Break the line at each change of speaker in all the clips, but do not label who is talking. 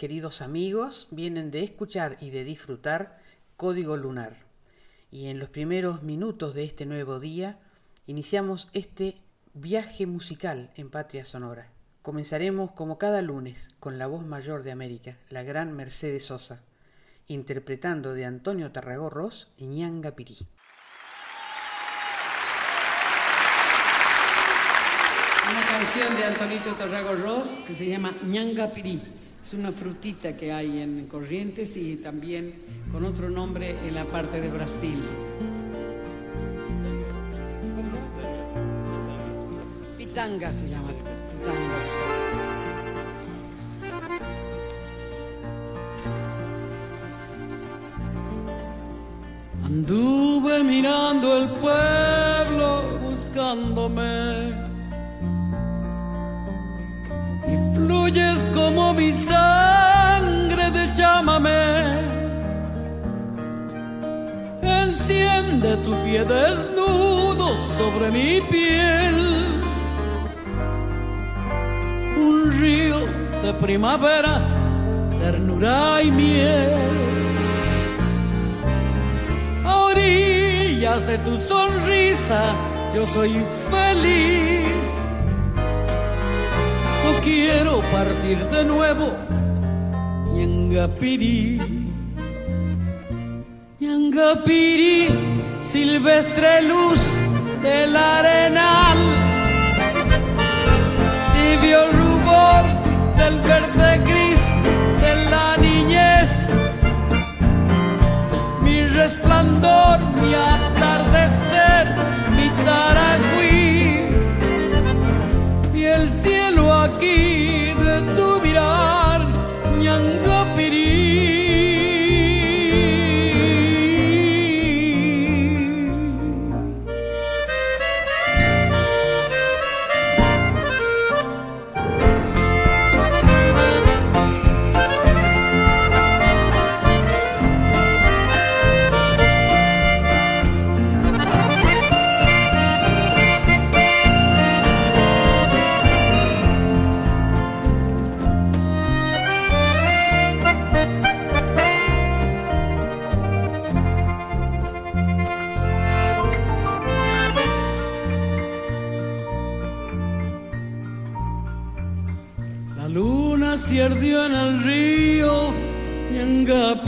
Queridos amigos, vienen de escuchar y de disfrutar Código Lunar. Y en los primeros minutos de este nuevo día iniciamos este viaje musical en Patria Sonora. Comenzaremos como cada lunes con la voz mayor de América, la gran Mercedes Sosa, interpretando de Antonio Tarragorros Ñanga Pirí.
Una canción de Antonito Tarragorros que se llama Ñanga Pirí. Es una frutita que hay en Corrientes y también con otro nombre en la parte de Brasil. Pitanga se llama. Anduve mirando el pueblo buscándome fluyes como mi sangre de chámame. Enciende tu pie desnudo sobre mi piel. Un río de primaveras, ternura y miel. A orillas de tu sonrisa, yo soy feliz quiero partir de nuevo. Ñangapiri, Ñangapiri, silvestre luz del arenal, tibio rubor del verde gris de la niñez, mi resplandor, mi atardecer, mi taragüí aquí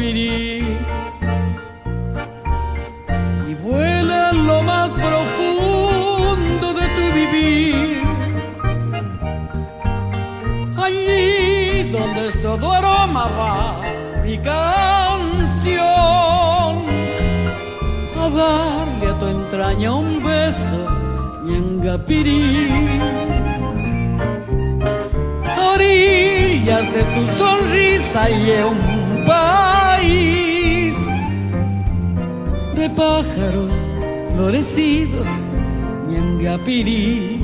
Y vuela en lo más profundo de tu vivir. Allí donde es todo aroma va mi canción. A darle a tu entraña un beso Ñangapirí de tu sonrisa y un país de pájaros florecidos, Ñangapirí,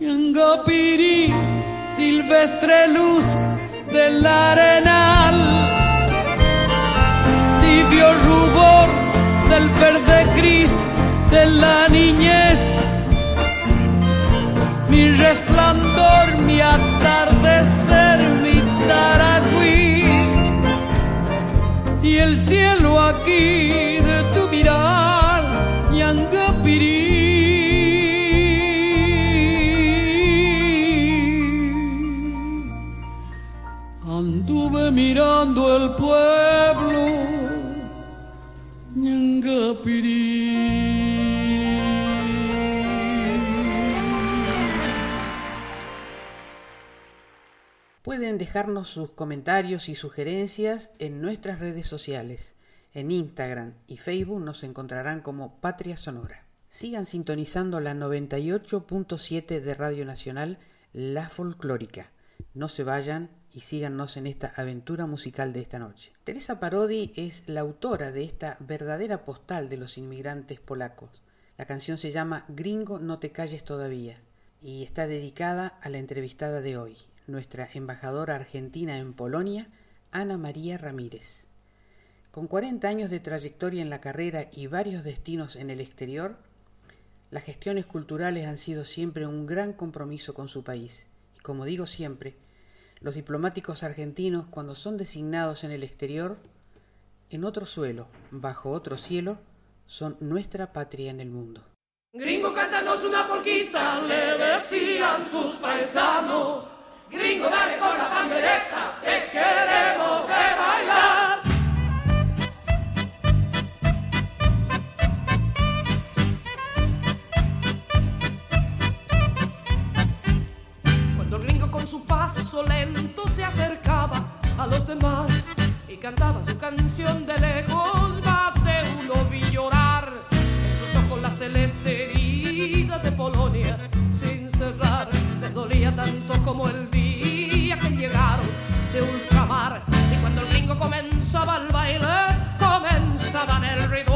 Ñangapirí, silvestre luz del arenal, tibio rubor del verde gris de la niñez. Mi resplandor, mi atardecer, mi taragüí y el cielo aquí de tu mirar, Ñangapirí. Anduve mirando el pueblo, Ñangapirí.
Pueden dejarnos sus comentarios y sugerencias en nuestras redes sociales. En Instagram y Facebook nos encontrarán como Patria Sonora. Sigan sintonizando la 98.7 de Radio Nacional, La Folclórica. No se vayan y síganos en esta aventura musical de esta noche. Teresa Parodi es la autora de esta verdadera postal de los inmigrantes polacos. La canción se llama Gringo, no te calles todavía y está dedicada a la entrevistada de hoy, nuestra embajadora argentina en Polonia, Ana María Ramírez. Con 40 años de trayectoria en la carrera y varios destinos en el exterior, las gestiones culturales han sido siempre un gran compromiso con su país. Y como digo siempre, los diplomáticos argentinos cuando son designados en el exterior, en otro suelo, bajo otro cielo, son nuestra patria en el mundo.
Gringo, cántanos una porquita, le decían sus paisanos. Gringo, dale con la pandereta, te queremos ver bailar. su paso lento se acercaba a los demás y cantaba su canción de lejos. Más de uno vi llorar en sus ojos la celeste herida de Polonia sin cerrar. Tanto como el día que llegaron de ultramar y cuando el gringo comenzaba el baile, comenzaban el ritual.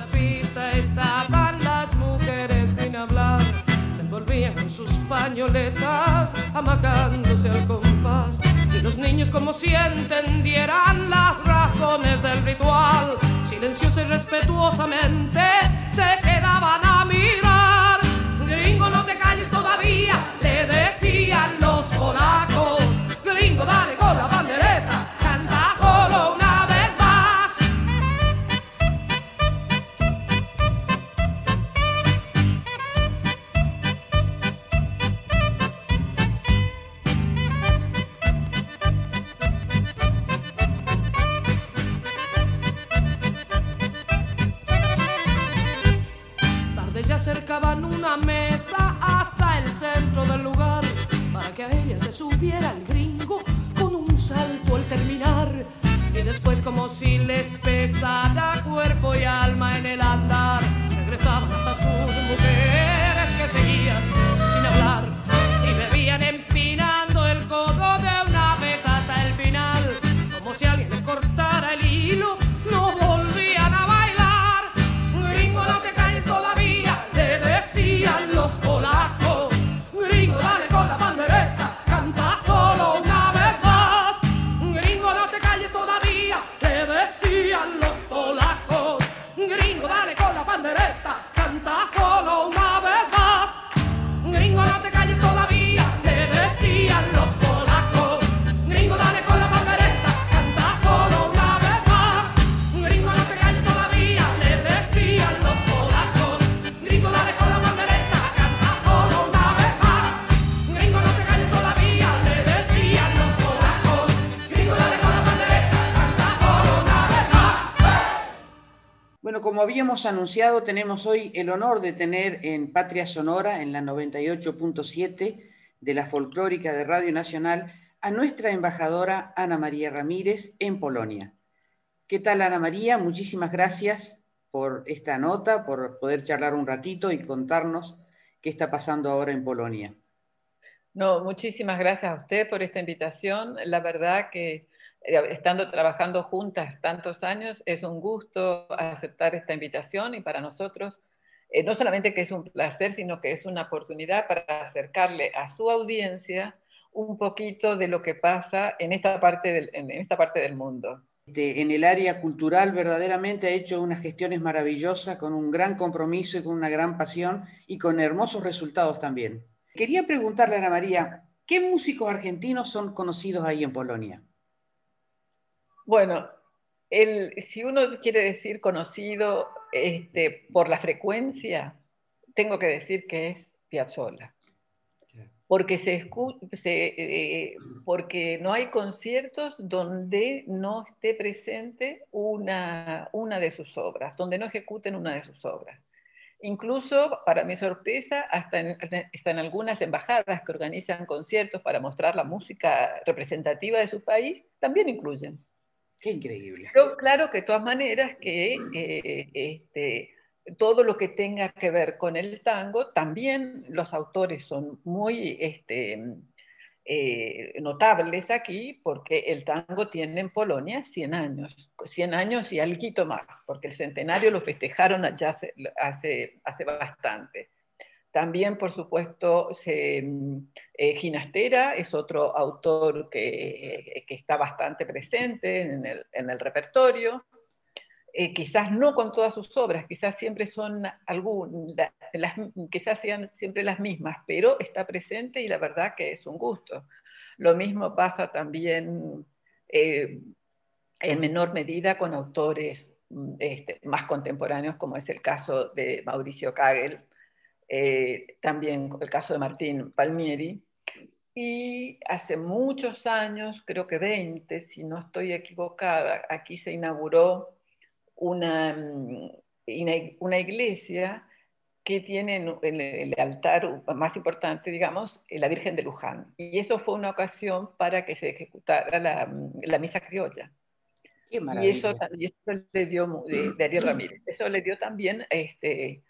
La pista estaban las mujeres sin hablar, se envolvían en sus pañoletas, amacándose al compás. Y los niños como si entendieran las razones del ritual, silenciosos y respetuosamente se quedaban a mirar. Gringo, no te calles todavía, decían los polacos. Gringo, dale con la como
habíamos anunciado, tenemos hoy el honor de tener en Patria Sonora, en la 98.7 de la folclórica de Radio Nacional, a nuestra embajadora Ana María Ramírez en Polonia. ¿Qué tal, Ana María? Muchísimas gracias por esta nota, por poder charlar un ratito y contarnos qué está pasando ahora en Polonia.
No, muchísimas gracias a usted por esta invitación. La verdad que estando trabajando juntas tantos años, es un gusto aceptar esta invitación y para nosotros, eh, no solamente que es un placer, sino que es una oportunidad para acercarle a su audiencia un poquito de lo que pasa en esta parte del, en esta parte del mundo.
este, en el área cultural verdaderamente ha hecho unas gestiones maravillosas con un gran compromiso y con una gran pasión y con hermosos resultados también. Quería preguntarle a Ana María, ¿qué músicos argentinos son conocidos ahí en Polonia?
Bueno, si uno quiere decir conocido este, por la frecuencia, tengo que decir que es Piazzolla porque, se, eh, porque no hay conciertos donde no esté presente una, una de sus obras, donde no ejecuten una de sus obras. Incluso, para mi sorpresa, hasta en, en algunas embajadas que organizan conciertos para mostrar la música representativa de su país, también incluyen.
Qué increíble.
Pero claro que de todas maneras que eh, este, todo lo que tenga que ver con el tango, también los autores son muy este, eh, notables aquí, porque el tango tiene en Polonia 100 años, 100 años y algo más, porque el centenario lo festejaron allá hace, hace, bastante. También, por supuesto, se, eh, Ginastera es otro autor que, que está bastante presente en el, en el repertorio. Eh, quizás no con todas sus obras, quizás siempre son algún, las, quizás sean siempre las mismas, pero está presente y la verdad que es un gusto. Lo mismo pasa también eh, en menor medida con autores mm, este, más contemporáneos, como es el caso de Mauricio Kagel, eh, también el caso de Martín Palmieri. Y hace muchos años, creo que 20, si no estoy equivocada, aquí se inauguró una, mm, una iglesia que tiene en el altar más importante, digamos, la Virgen de Luján. Y eso fue una ocasión para que se ejecutara la, mm, la misa criolla. y, eso, y eso le dio, de, Ariel Ramírez, eso le dio también este,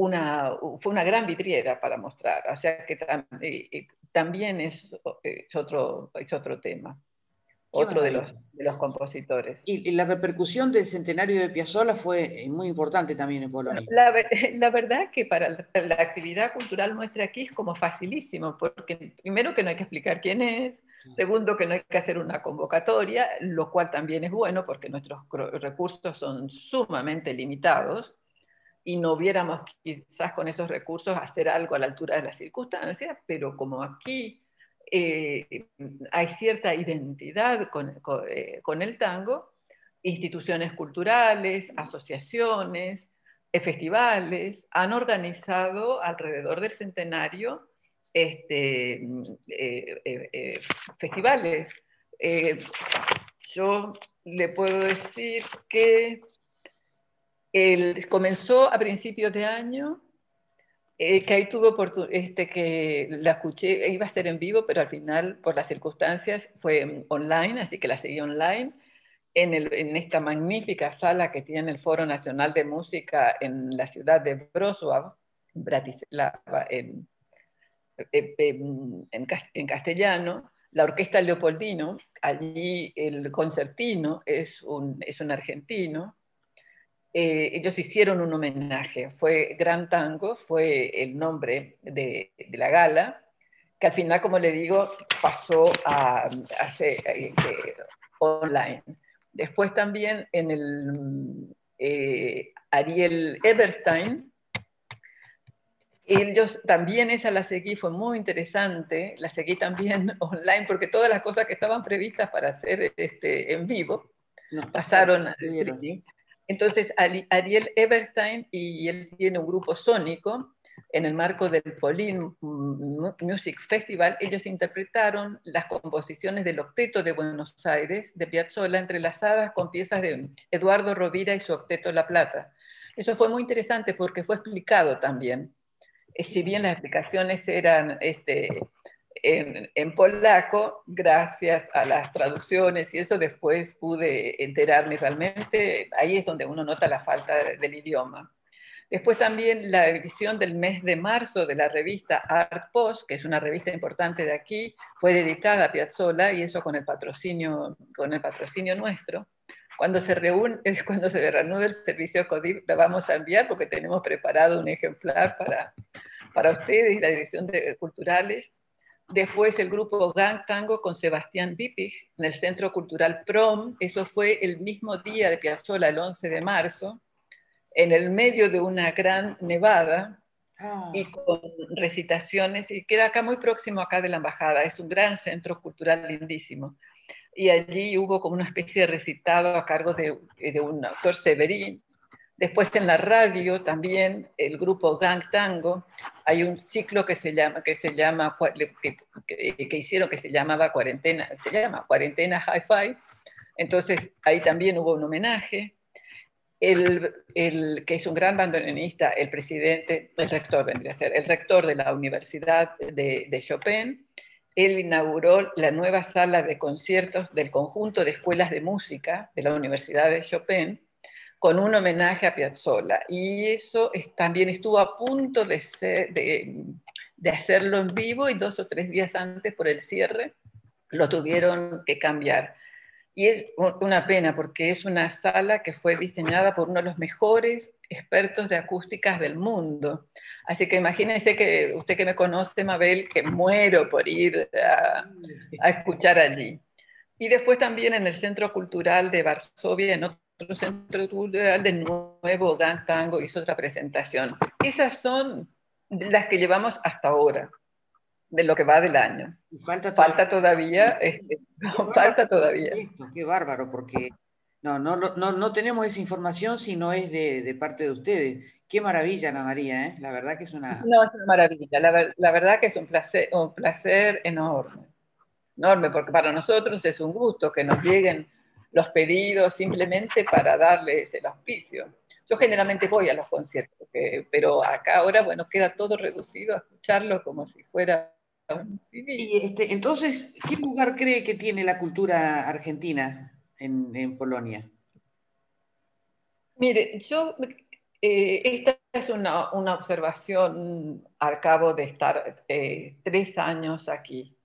una, fue una gran vidriera para mostrar, o sea que también es, es, otro, es otro tema otro de los, de los, compositores.
Y, la repercusión del centenario de Piazzolla fue eh, muy importante también en Polonia.
La, la verdad que para la, actividad cultural nuestra aquí es como facilísimo, porque primero que no hay que explicar quién es, segundo que no hay que hacer una convocatoria, lo cual también es bueno porque nuestros recursos son sumamente limitados y no hubiéramos quizás con esos recursos hacer algo a la altura de las circunstancias, pero como aquí eh, hay cierta identidad eh, con, el tango, instituciones culturales, asociaciones, eh, festivales han organizado alrededor del centenario este, festivales. yo le puedo decir que comenzó a principios de año eh, que ahí tuvo este, que la escuché, iba a ser en vivo, pero al final, por las circunstancias, fue online, así que la seguí online, en, el, en esta magnífica sala que tiene el Foro Nacional de Música en la ciudad de Wrocław, Bratislava, en, en, en castellano, la Orquesta Leopoldino, allí el concertino es un, es un argentino, eh, ellos hicieron un homenaje. Fue Gran Tango, fue el nombre de, la gala, que al final, como le digo, pasó a, hacer eh, eh, online. Después también en el Ariel Eberstein, ellos también esa la seguí, fue muy interesante, la seguí también online porque todas las cosas que estaban previstas para hacer este, en vivo pasaron a entonces, Ariel Eberstein y él tiene un grupo sónico en el marco del Polin Music Festival, ellos interpretaron las composiciones del Octeto de Buenos Aires de Piazzolla entrelazadas con piezas de Eduardo Rovira y su Octeto La Plata. Eso fue muy interesante porque fue explicado también. Eh, si bien las explicaciones eran este, en, polaco, gracias a las traducciones y eso después pude enterarme realmente, ahí es donde uno nota la falta del idioma. Después también la edición del mes de marzo de la revista Art Post, que es una revista importante de aquí, fue dedicada a Piazzolla y eso con el patrocinio, con el patrocinio nuestro. Cuando se, reúne, cuando se reanude el servicio CODIP, la vamos a enviar porque tenemos preparado un ejemplar para, para ustedes y la Dirección de Culturales Después el grupo Gang Tango con Sebastián Bipig en el Centro Cultural Prom. Eso fue el mismo día de Piazzolla, el 11 de marzo, en el medio de una gran nevada ah. y con recitaciones. Y queda acá muy próximo acá de la embajada. Es un gran centro cultural lindísimo. Y allí hubo como una especie de recitado a cargo de, de un autor Severín, Después en la radio también el grupo Gang Tango, hay un ciclo que se llama, que se llama, que, hicieron que se llamaba Cuarentena, se llama Cuarentena Hi-Fi. Entonces ahí también hubo un homenaje. El, el, que es un gran bandoneonista, el presidente, el rector vendría a ser, el rector de la Universidad de, de Chopin, él inauguró la nueva sala de conciertos del conjunto de escuelas de música de la Universidad de Chopin, con un homenaje a Piazzolla. Y eso también estuvo a punto de, hacerlo en vivo y dos o tres días antes por el cierre lo tuvieron que cambiar. Y es una pena porque es una sala que fue diseñada por uno de los mejores expertos de acústicas del mundo. Así que imagínense que usted que me conoce, Mabel, que muero por ir a, a escuchar allí. Y después también en el Centro Cultural de Varsovia, en otro centro cultural de nuevo, Gan Tango hizo otra presentación. Esas son las que llevamos hasta ahora, de lo que va del año. falta todavía. Falta todavía, este, falta todavía.
qué bárbaro, porque no, no, no, no tenemos esa información si no es de, de, parte de ustedes. Qué maravilla, Ana María, ¿eh? La verdad que es una...
No, es una maravilla. La, la verdad que es un placer, un placer enorme. Enorme, porque para nosotros es un gusto que nos lleguen los pedidos simplemente para darles el auspicio. Yo generalmente voy a los conciertos, pero acá ahora, bueno, queda todo reducido a escucharlo como si fuera un
Y este, entonces, ¿qué lugar cree que tiene la cultura argentina en, Polonia?
Mire, yo, eh, esta es una, observación al cabo de estar eh, tres años aquí.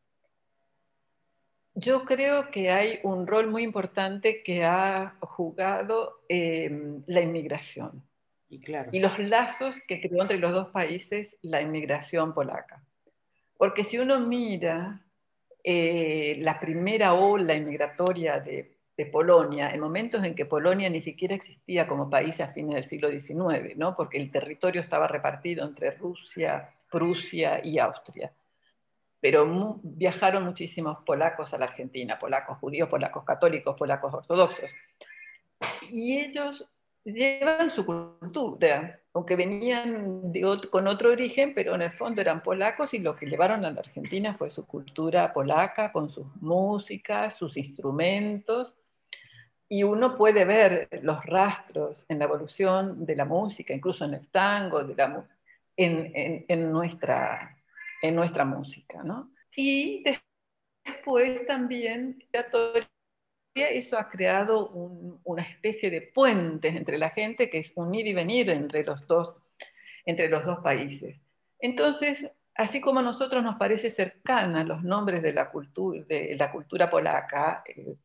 Yo creo que hay un rol muy importante que ha jugado em, la inmigración y, claro. y los lazos que creó entre los dos países la inmigración polaca. Porque si uno mira eh, la primera ola inmigratoria de, de, Polonia, en momentos en que Polonia ni siquiera existía como país a fines del siglo XIX, ¿no? porque el territorio estaba repartido entre Rusia, Prusia y Austria pero viajaron muchísimos polacos a la Argentina, polacos judíos, polacos católicos, polacos ortodoxos. Y ellos llevan su cultura, aunque venían con otro origen, pero en el fondo eran polacos y lo que llevaron a la Argentina fue su cultura polaca, con sus músicas, sus instrumentos. Y uno puede ver los rastros en la evolución de la música, incluso en el tango, de la, en, en, en nuestra en nuestra música. ¿no? Y después también la eso ha creado una especie de puentes entre la gente que es unir y venir entre los dos, entre los dos países. Entonces, así como a nosotros nos parece cercana los nombres de la cultura, de la cultura polaca, eh,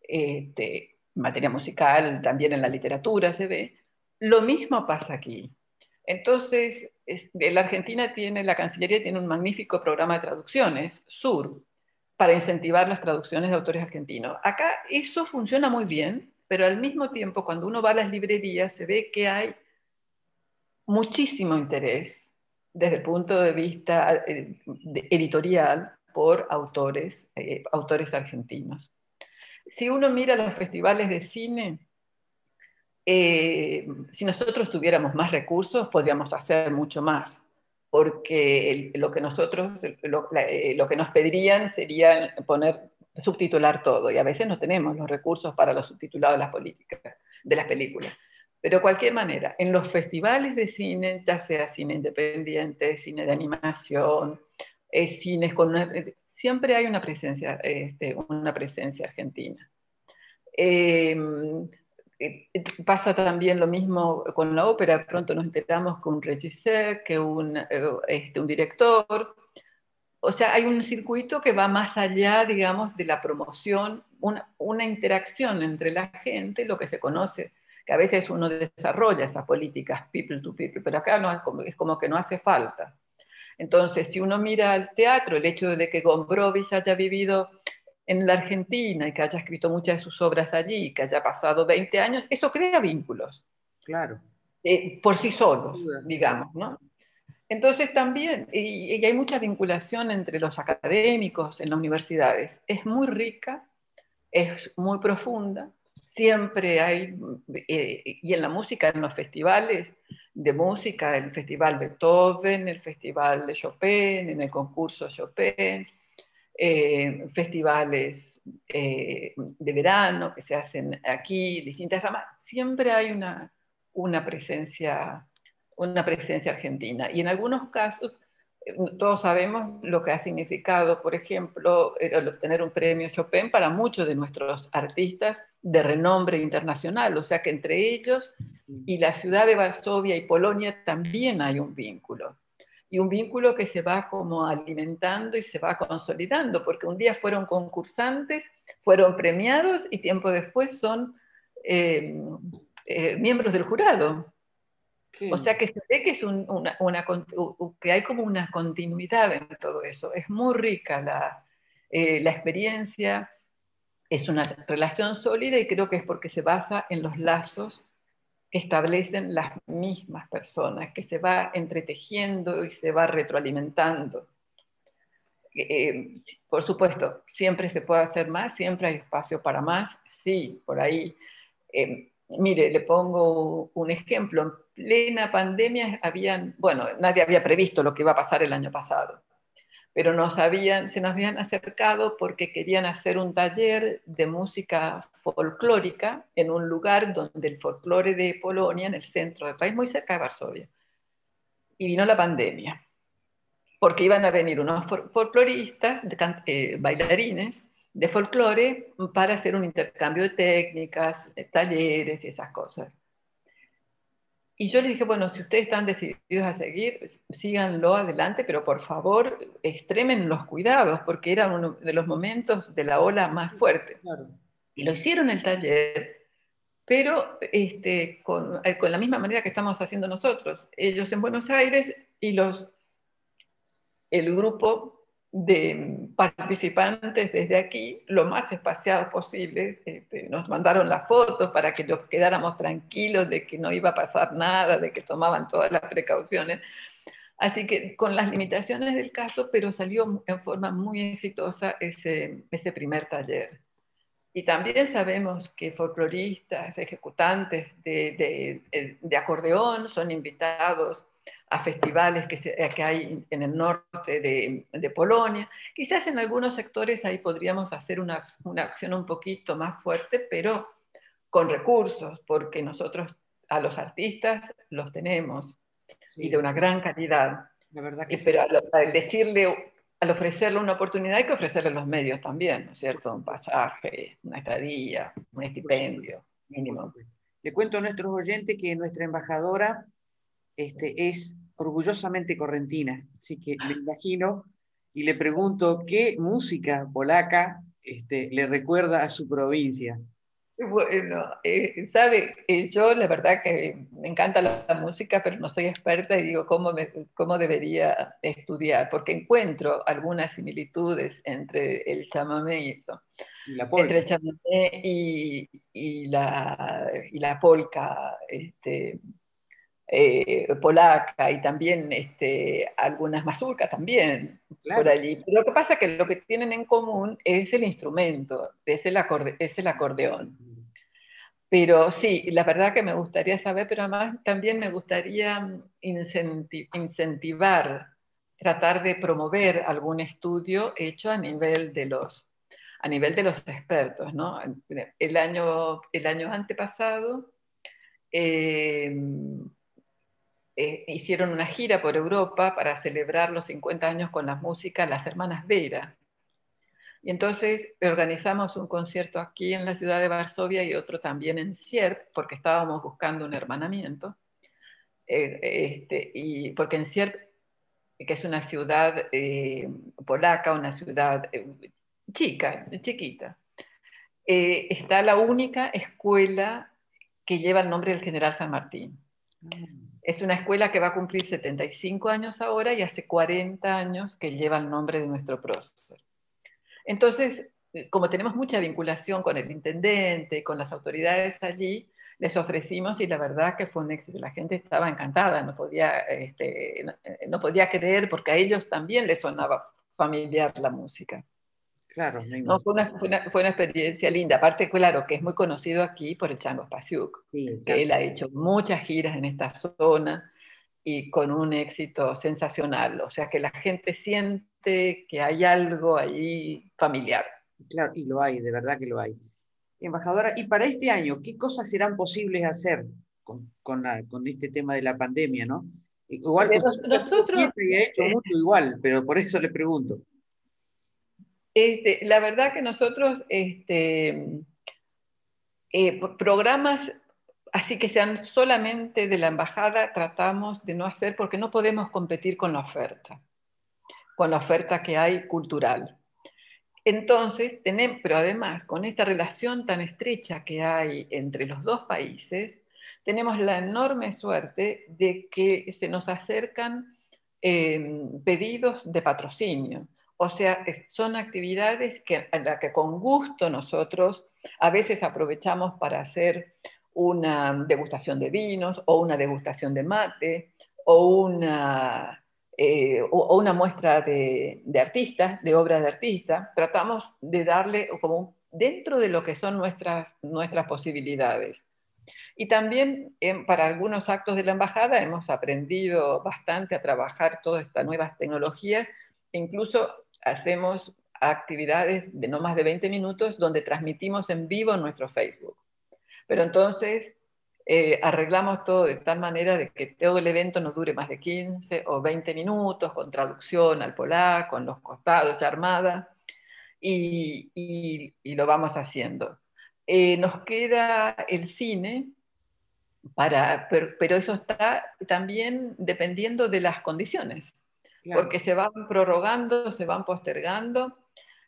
este, materia musical, también en la literatura se ve, lo mismo pasa aquí. Entonces, la Argentina tiene, la Cancillería tiene un magnífico programa de traducciones, SUR, para incentivar las traducciones de autores argentinos. Acá eso funciona muy bien, pero al mismo tiempo, cuando uno va a las librerías, se ve que hay muchísimo interés desde el punto de vista eh, editorial por autores, eh, autores argentinos. Si uno mira los festivales de cine, eh, si nosotros tuviéramos más recursos, podríamos hacer mucho más, porque lo que nosotros, eh, lo, que nos pedirían sería poner, subtitular todo, y a veces no tenemos los recursos para los subtitulados de las, políticas, de las películas. Pero de cualquier manera, en los festivales de cine, ya sea cine independiente, cine de animación, eh, cines con siempre hay una presencia, este, una presencia argentina. Eh, pasa también lo mismo con la ópera, pronto nos enteramos que un regisseur, que un, eh, este, un director, o sea, hay un circuito que va más allá, digamos, de la promoción, una, una, interacción entre la gente, lo que se conoce, que a veces uno desarrolla esas políticas people to people, pero acá no, es, como, es como que no hace falta. Entonces, si uno mira al teatro, el hecho de que Gombrowicz haya vivido en la Argentina y que haya escrito muchas de sus obras allí, que haya pasado 20 años, eso crea vínculos.
Claro.
Eh, por sí solos, digamos, ¿no? Entonces también, y, y, hay mucha vinculación entre los académicos en las universidades, es muy rica, es muy profunda, siempre hay, eh, y en la música, en los festivales de música, el Festival Beethoven, el Festival de Chopin, en el concurso Chopin, eh, festivales eh, de verano que se hacen aquí, distintas ramas, siempre hay una, una, presencia, una presencia argentina. Y en algunos casos, todos sabemos lo que ha significado, por ejemplo, obtener un premio Chopin para muchos de nuestros artistas de renombre internacional, o sea que entre ellos y la ciudad de Varsovia y Polonia también hay un vínculo. Y un vínculo que se va como alimentando y se va consolidando, porque un día fueron concursantes, fueron premiados y tiempo después son eh, eh, miembros del jurado. O sea que se ve que, es una, que hay como una continuidad en todo eso. Es muy rica la, eh, la experiencia, es una relación sólida y creo que es porque se basa en los lazos establecen las mismas personas, que se va entretejiendo y se va retroalimentando. Eh, por supuesto, siempre se puede hacer más, siempre hay espacio para más, sí, por ahí. Eh, mire, le pongo un ejemplo. En plena pandemia habían, bueno, nadie había previsto lo que iba a pasar el año pasado pero nos habían, se nos habían acercado porque querían hacer un taller de música folclórica en un lugar donde el folclore de Polonia, en el centro del país, muy cerca de Varsovia. Y vino la pandemia, porque iban a venir unos folcloristas, eh, bailarines de folclore, para hacer un intercambio de técnicas, talleres y esas cosas. Y yo le dije, bueno, si ustedes están decididos a seguir, síganlo adelante, pero por favor extremen los cuidados, porque era uno de los momentos de la ola más fuerte. Y lo hicieron el taller, pero este, con, eh, con, la misma manera que estamos haciendo nosotros. Ellos en Buenos Aires y los, el grupo de participantes desde aquí, lo más espaciados posible. Este, nos mandaron las fotos para que nos quedáramos tranquilos de que no iba a pasar nada, de que tomaban todas las precauciones. Así que con las limitaciones del caso, pero salió en forma muy exitosa ese, ese primer taller. Y también sabemos que folcloristas, ejecutantes de, de, de acordeón son invitados a festivales que, que hay en el norte de, de, Polonia. Quizás en algunos sectores ahí podríamos hacer una, una, acción un poquito más fuerte, pero con recursos, porque nosotros a los artistas los tenemos y de una gran calidad.
La verdad que
pero al, decirle, al ofrecerle una oportunidad hay que ofrecerle los medios también, ¿no es cierto? Un pasaje, una estadía, un estipendio mínimo.
Le cuento a nuestros oyentes que nuestra embajadora este, es orgullosamente correntina, así que me imagino y le pregunto qué música polaca este, le recuerda a su provincia.
Bueno, eh, sabe, eh, yo la verdad que me encanta la, música, pero no soy experta y digo cómo, cómo debería estudiar, porque encuentro algunas similitudes entre el chamamé y eso. la entre el chamamé y, y, la, y la polka este, eh, polaca y también este, algunas mazurcas también por allí. lo que pasa es que lo que tienen en común es el instrumento, es el, es el acordeón. Pero sí, la verdad que me gustaría saber, pero además también me gustaría incentivar, tratar de promover algún estudio hecho a nivel de los, a nivel de los expertos. ¿no? El, año, el año antepasado eh, eh, hicieron una gira por Europa para celebrar los 50 años con la música Las Hermanas Vera. Y entonces organizamos un concierto aquí en la ciudad de Varsovia y otro también en Sierp, porque estábamos buscando un hermanamiento. Eh, este, y porque en Sierp, que es una ciudad eh, polaca, una ciudad chica, chiquita, está la única escuela que lleva el nombre del general San Martín. Es una escuela que va a cumplir 75 años ahora y hace 40 años que lleva el nombre de nuestro prócer. Entonces, como tenemos mucha vinculación con el intendente, con las autoridades allí, les ofrecimos y la verdad que fue un éxito. La gente estaba encantada, no podía, este, no, podía creer porque a ellos también les sonaba familiar la música.
Claro,
no, fue, una, fue, una, experiencia linda. Aparte, claro, que es muy conocido aquí por el Chango Spasiuk, que él ha hecho muchas giras en esta zona y con un éxito sensacional. O sea que la gente siente que hay algo ahí familiar.
Claro, y lo hay, de verdad que lo hay. Embajadora, y para este año, ¿qué cosas serán posibles hacer con, con, este tema de la pandemia, no? Igual nosotros ha hecho mucho igual, pero por eso le pregunto.
Este, la verdad que nosotros este, eh, programas así que sean solamente de la embajada tratamos de no hacer porque no podemos competir con la oferta, con la oferta que hay cultural. Entonces, tenemos, pero además, con esta relación tan estrecha que hay entre los dos países, tenemos la enorme suerte de que se nos acercan em, pedidos de patrocinio. O sea, son actividades que, en las que con gusto nosotros a veces aprovechamos para hacer una degustación de vinos o una degustación de mate o una eh, o, una muestra de, artistas, de obras de artistas, tratamos de darle como dentro de lo que son nuestras, nuestras posibilidades. Y también para algunos actos de la embajada hemos aprendido bastante a trabajar todas estas nuevas tecnologías incluso hacemos actividades de no más de 20 minutos donde transmitimos en vivo en nuestro Facebook. Pero entonces eh, arreglamos todo de tal manera de que todo el evento no dure más de 15 o 20 minutos, con traducción al polaco, con los costados ya armada, y, y, lo vamos haciendo. Eh, nos queda el cine, para, pero, eso está también dependiendo de las condiciones, porque se van prorrogando, se van postergando,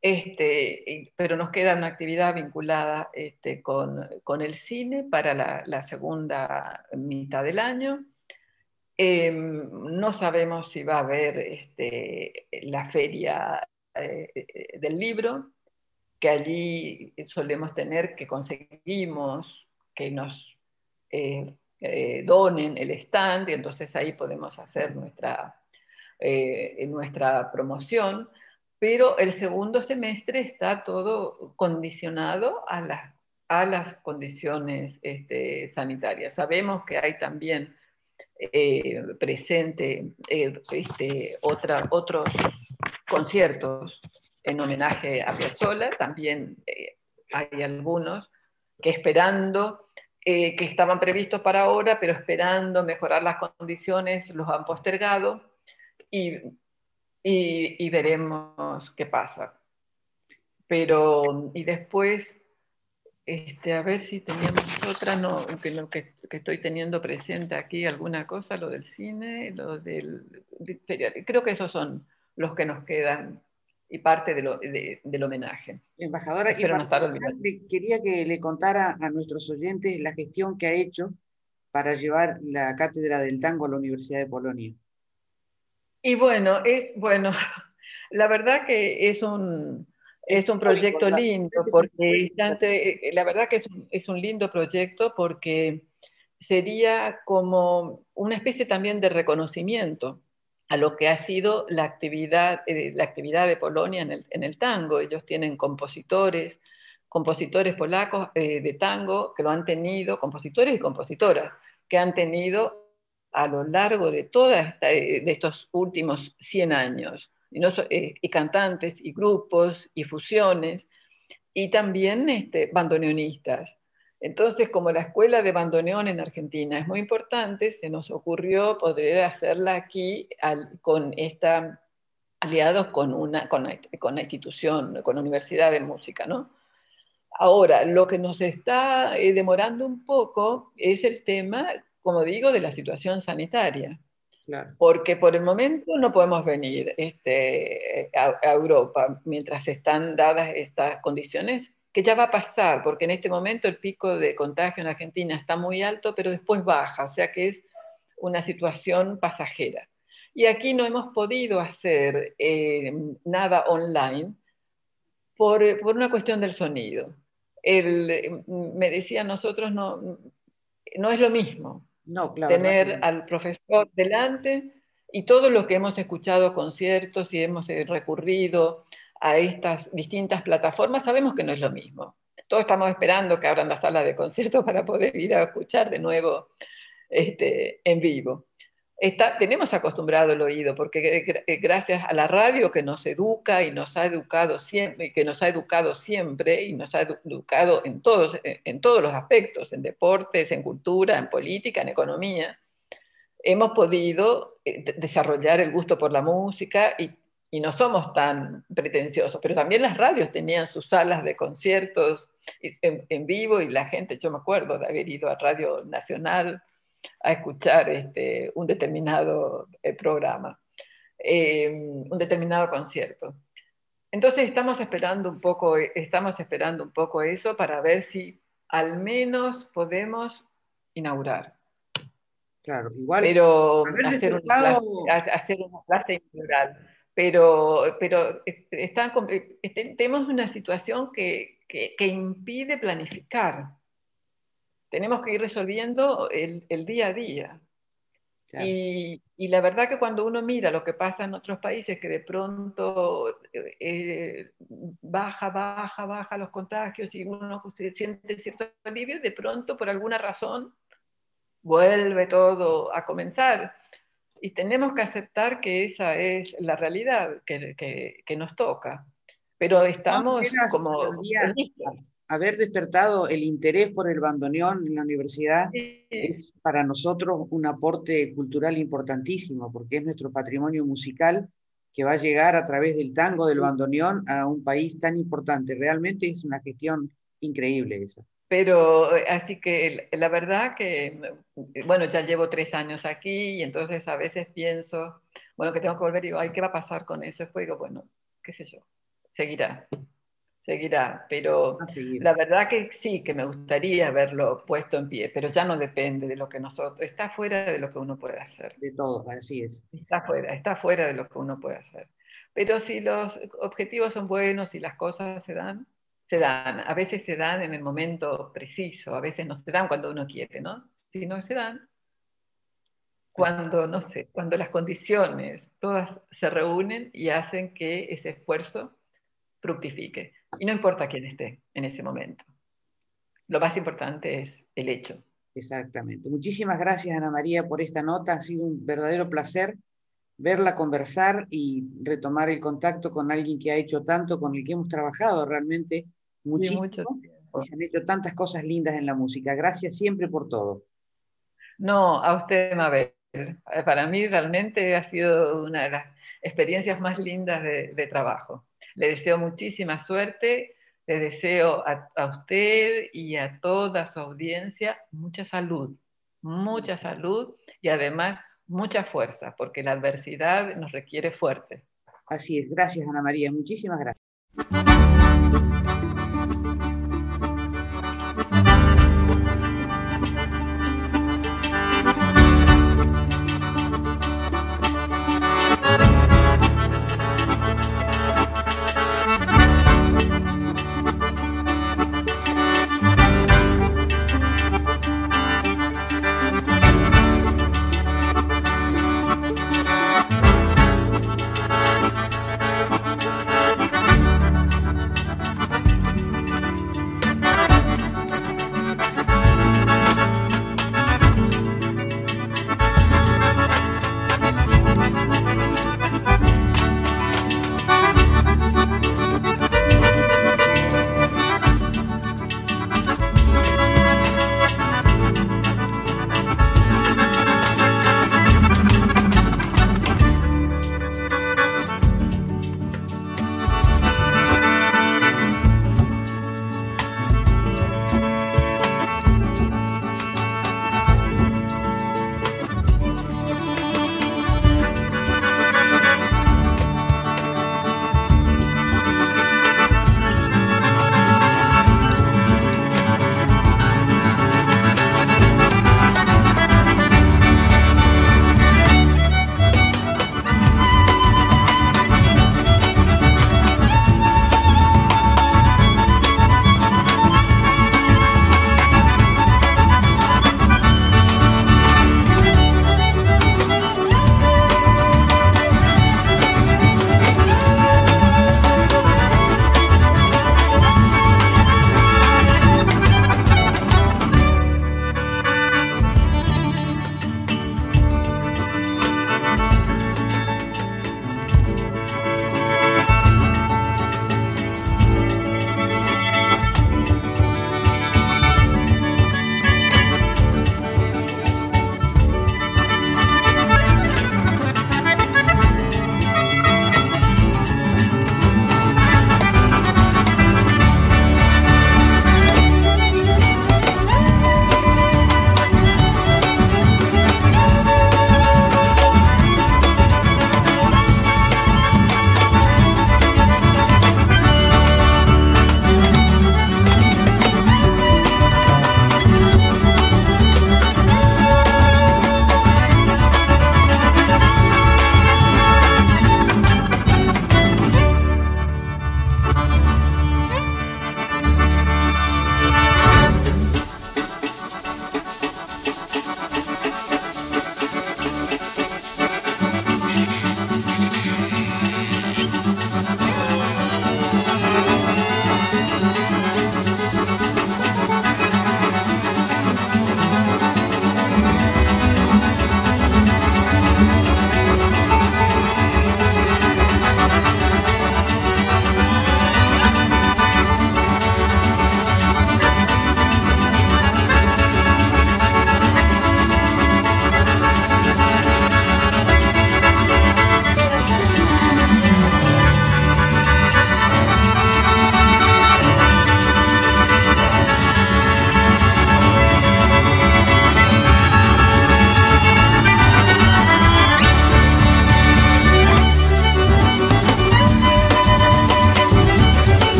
este, pero nos queda una actividad vinculada este, con, con, el cine para la, segunda mitad del año. Em, no sabemos si va a haber este, la feria eh, del libro, que allí solemos tener que conseguimos que nos eh, eh, donen el stand y entonces ahí podemos hacer nuestra, nuestra promoción pero el segundo semestre está todo condicionado a las, a las condiciones este, sanitarias. Sabemos que hay también eh, presente eh, este, otra, otros conciertos en homenaje a Piazzolla, también eh, hay algunos que esperando, que estaban previstos para ahora, pero esperando mejorar las condiciones, los han postergado. Y y, veremos qué pasa. Pero, y después, este, a ver si teníamos otra, no, que, lo que, estoy teniendo presente aquí, alguna cosa, lo del cine, lo del... Creo que esos son los que nos quedan y parte de lo, del homenaje.
Embajadora, y quería que le contara a nuestros oyentes la gestión que ha hecho para llevar la cátedra del tango a la Universidad de Polonia.
Y bueno, es bueno, la verdad que es un, es un proyecto lindo, porque eh, la verdad que es un, es un lindo proyecto porque sería como una especie también de reconocimiento a lo que ha sido la actividad, eh, la actividad de Polonia en el, en el, tango. Ellos tienen compositores, compositores polacos eh, de tango que lo han tenido, compositores y compositoras, que han tenido a lo largo de todos eh, estos últimos 100 años, eh, y, cantantes, y grupos, y fusiones, y también este, bandoneonistas. Entonces, como la escuela de bandoneón en Argentina es muy importante, se nos ocurrió poder hacerla aquí con esta, aliados con, una, con, con la institución, con la Universidad de Música, ¿no? Ahora, lo que nos está eh, demorando un poco es el tema como digo, de la situación sanitaria. Porque por el momento no podemos venir este, a, Europa mientras están dadas estas condiciones, que ya va a pasar, porque en este momento el pico de contagio en Argentina está muy alto, pero después baja, o sea que es una situación pasajera. Y aquí no hemos podido hacer eh, nada online por, una cuestión del sonido. me decía, nosotros no, no es lo mismo no, tener al profesor delante y todo lo que hemos escuchado conciertos y hemos eh, recurrido a estas distintas plataformas, sabemos que no es lo mismo. Todos estamos esperando que abran la sala de conciertos para poder ir a escuchar de nuevo este, en vivo. Está, tenemos acostumbrado el oído, porque gracias a la radio que nos educa y nos ha educado siempre, que nos ha educado siempre y nos ha educado en todos, en todos los aspectos, en deportes, en cultura, en política, en economía, hemos podido eh, desarrollar el gusto por la música y, no somos tan pretenciosos, pero también las radios tenían sus salas de conciertos en, vivo y la gente, yo me acuerdo de haber ido a Radio Nacional a escuchar este, un determinado eh, programa, em, un determinado concierto. Entonces estamos esperando un poco, estamos esperando un poco eso para ver si al menos podemos inaugurar.
Claro, igual.
Pero hacer clase, hacer una, clase, integral. Pero, pero están, tenemos una situación que, que, impide planificar. Tenemos que ir resolviendo el, el día a día. Y, y, la verdad que cuando uno mira lo que pasa en otros países, que de pronto eh, baja, baja, baja los contagios y uno siente cierto alivio, de pronto por alguna razón vuelve todo a comenzar. Y tenemos que aceptar que esa es la realidad que, que, nos toca. Pero estamos como...
Haber despertado el interés por el bandoneón en la universidad es para nosotros un aporte cultural importantísimo, porque es nuestro patrimonio musical que va a llegar a través del tango del bandoneón a un país tan importante. Realmente es una gestión increíble esa.
Pero eh, así que la verdad que, mm, bueno, ya llevo tres años aquí y entonces a veces pienso, bueno, que tengo que volver y digo, ay, ¿qué va a pasar con eso? Después digo, bueno, qué sé yo, seguirá, seguirá. Pero la verdad que sí, que me gustaría verlo puesto en pie, pero ya no depende de lo que nosotros, está fuera de lo que uno puede hacer.
De todo, así es.
Está fuera, está fuera de lo que uno puede hacer. Pero si los objetivos son buenos y las cosas se dan, se dan, a veces se dan en el momento preciso, a veces no se dan cuando uno quiere, ¿no? Si no se dan, cuando, no sé, cuando las condiciones todas se reúnen y hacen que ese esfuerzo fructifique. Y no importa quién esté en ese momento. Lo más importante es el hecho.
Exactamente. Muchísimas gracias, Ana María, por esta nota. Ha sido un verdadero placer verla conversar y retomar el contacto con alguien que ha hecho tanto, con el que hemos trabajado realmente muchísimo. se han hecho tantas cosas lindas en la música. Gracias siempre por todo.
No, a usted, Mabel. Para mí realmente ha sido una de las experiencias más lindas de, trabajo. Le deseo muchísima suerte, le deseo a, usted y a toda su audiencia mucha salud, mucha salud y además mucha fuerza, porque la adversidad nos requiere fuertes.
Así es, gracias Ana María, muchísimas gracias.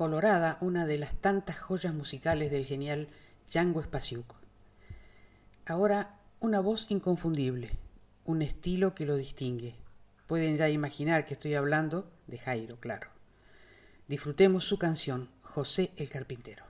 Colorada, una de las tantas joyas musicales del genial Django Spasiuk. Ahora, una voz inconfundible, un estilo que lo distingue. Pueden ya imaginar que estoy hablando de Jairo, claro. Disfrutemos su canción, José el Carpintero.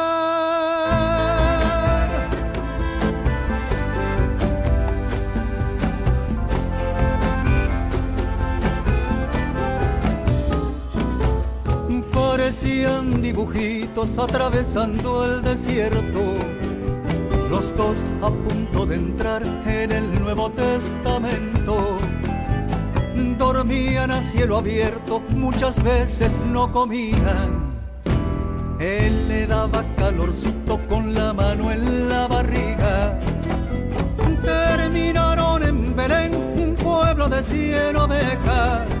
Dibujitos atravesando el desierto, los dos a punto de entrar en el Nuevo Testamento. Dormían a cielo abierto, muchas veces no comían. Él le daba calorcito con la mano en la barriga. Terminaron en Belén, un pueblo de cien ovejas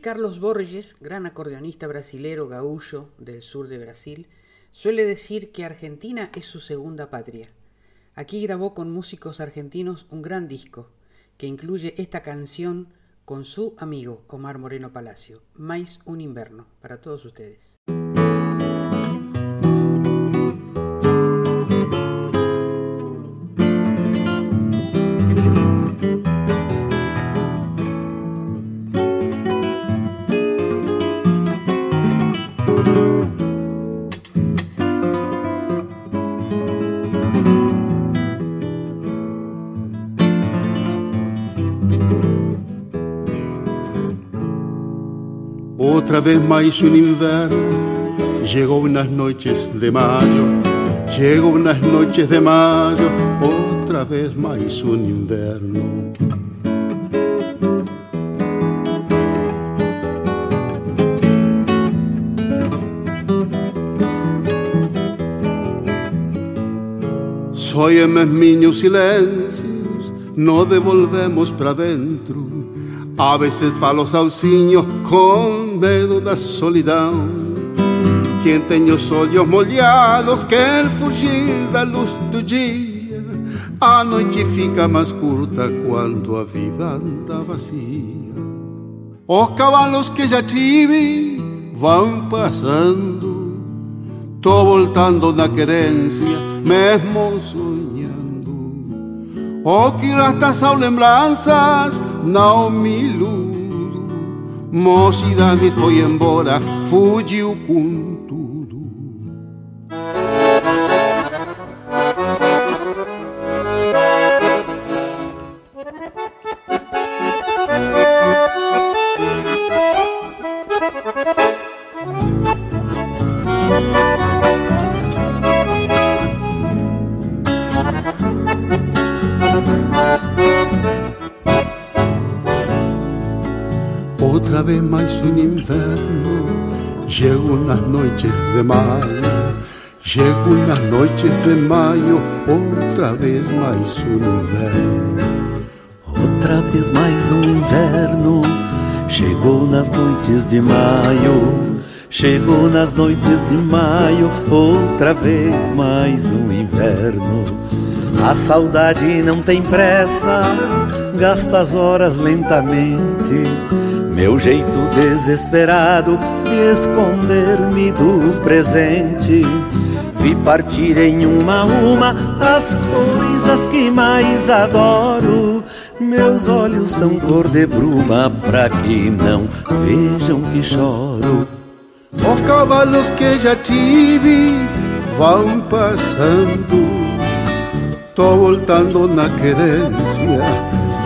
Carlos Borges, gran acordeonista brasilero gaullo del sur de Brasil, suele decir que Argentina es su segunda patria. Aquí grabó con músicos argentinos un gran disco, que incluye esta canción con su amigo Omar Moreno Palacio. Mais un invierno para todos ustedes.
Otra vez más un invierno, llegó unas noches de mayo, llegó unas noches de mayo, otra vez más un invierno. Soy en mis silencios, no devolvemos para dentro a veces falo sozinho com medo da solidão. Quem tem os olhos molhados quer fugir da luz do dia. A noite fica mais curta quando a vida anda vazia. Os cavalos que já tive vão passando. Tô voltando na querência, mesmo sonhando. O que resta são lembranças não me iludo. Mocidade foi embora, fugiu com noches de mayo, llego las noches de mayo, otra vez más un inverno.
Outra vez mais um inverno chegou nas noites de maio. Chegou nas noites de maio, outra vez mais um inverno. A saudade não tem pressa, gasta as horas lentamente meu jeito desesperado de esconder-me do presente. Vi partir em uma a uma as coisas que mais adoro. Meus olhos são cor de bruma pra que não vejam que choro.
Os cavalos que já tive vão passando. Tô voltando na querência,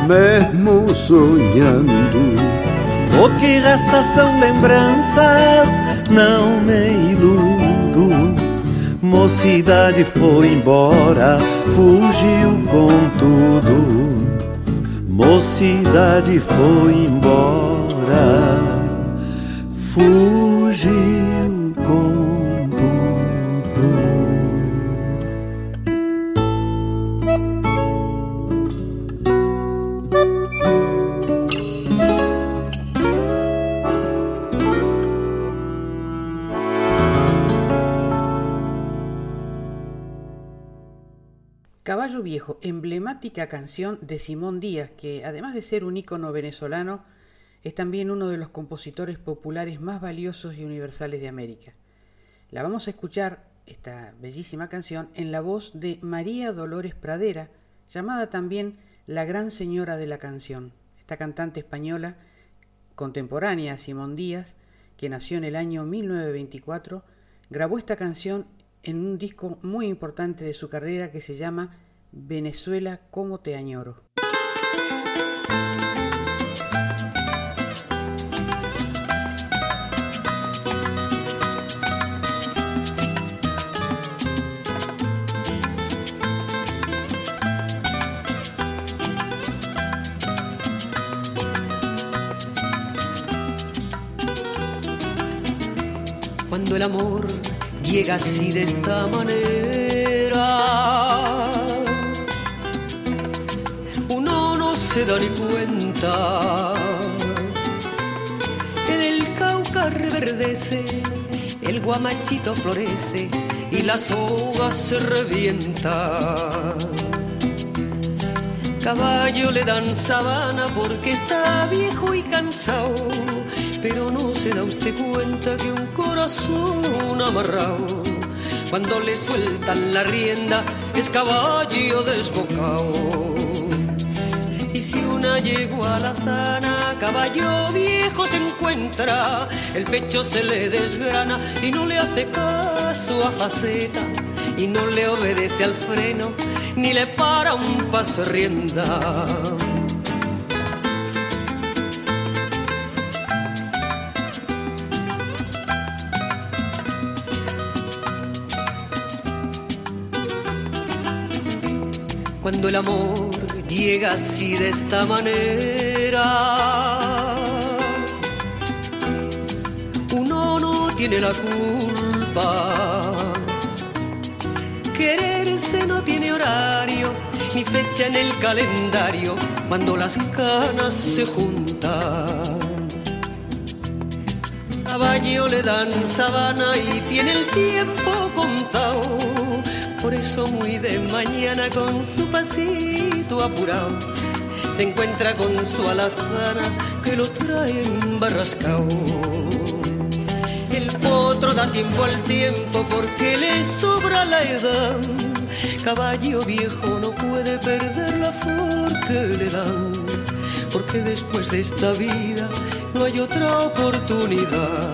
mesmo sonhando.
O que resta são lembranças, não me iludo. Mocidade foi embora, fugiu com tudo. Mocidade foi embora, fugiu
Viejo, emblemática canción de Simón Díaz, que además de ser un ícono venezolano, es también uno de los compositores populares más valiosos y universales de América. La vamos a escuchar, esta bellísima canción, en la voz de María Dolores Pradera, llamada también la Gran Señora de la Canción. Esta cantante española, contemporánea a Simón Díaz, que nació en el año 1924, grabó esta canción en un disco muy importante de su carrera que se llama Venezuela, cómo te añoro.
Cuando el amor llega así de esta manera. Uno no se da ni cuenta. En el Cauca reverdece, el guamachito florece y la soga se revienta. Caballo le dan sabana porque está viejo y cansado, pero no se da usted cuenta que un corazón amarrado, cuando le sueltan la rienda, es caballo desbocado. Si una yegua la sana, caballo viejo se encuentra, el pecho se le desgrana y no le hace caso a faceta y no le obedece al freno ni le para un paso rienda. Cuando el amor llega así de esta manera, uno no tiene la culpa Quererse no tiene horario ni fecha en el calendario cuando las canas se juntan. Caballo le dan sabana y tiene el tiempo contado. Por eso muy de mañana con su pasito apurado se encuentra con su alazana que lo trae embarrascado otro da tiempo al tiempo porque le sobra la edad. Caballo viejo no puede perder la flor que le dan, porque después de esta vida no hay otra oportunidad.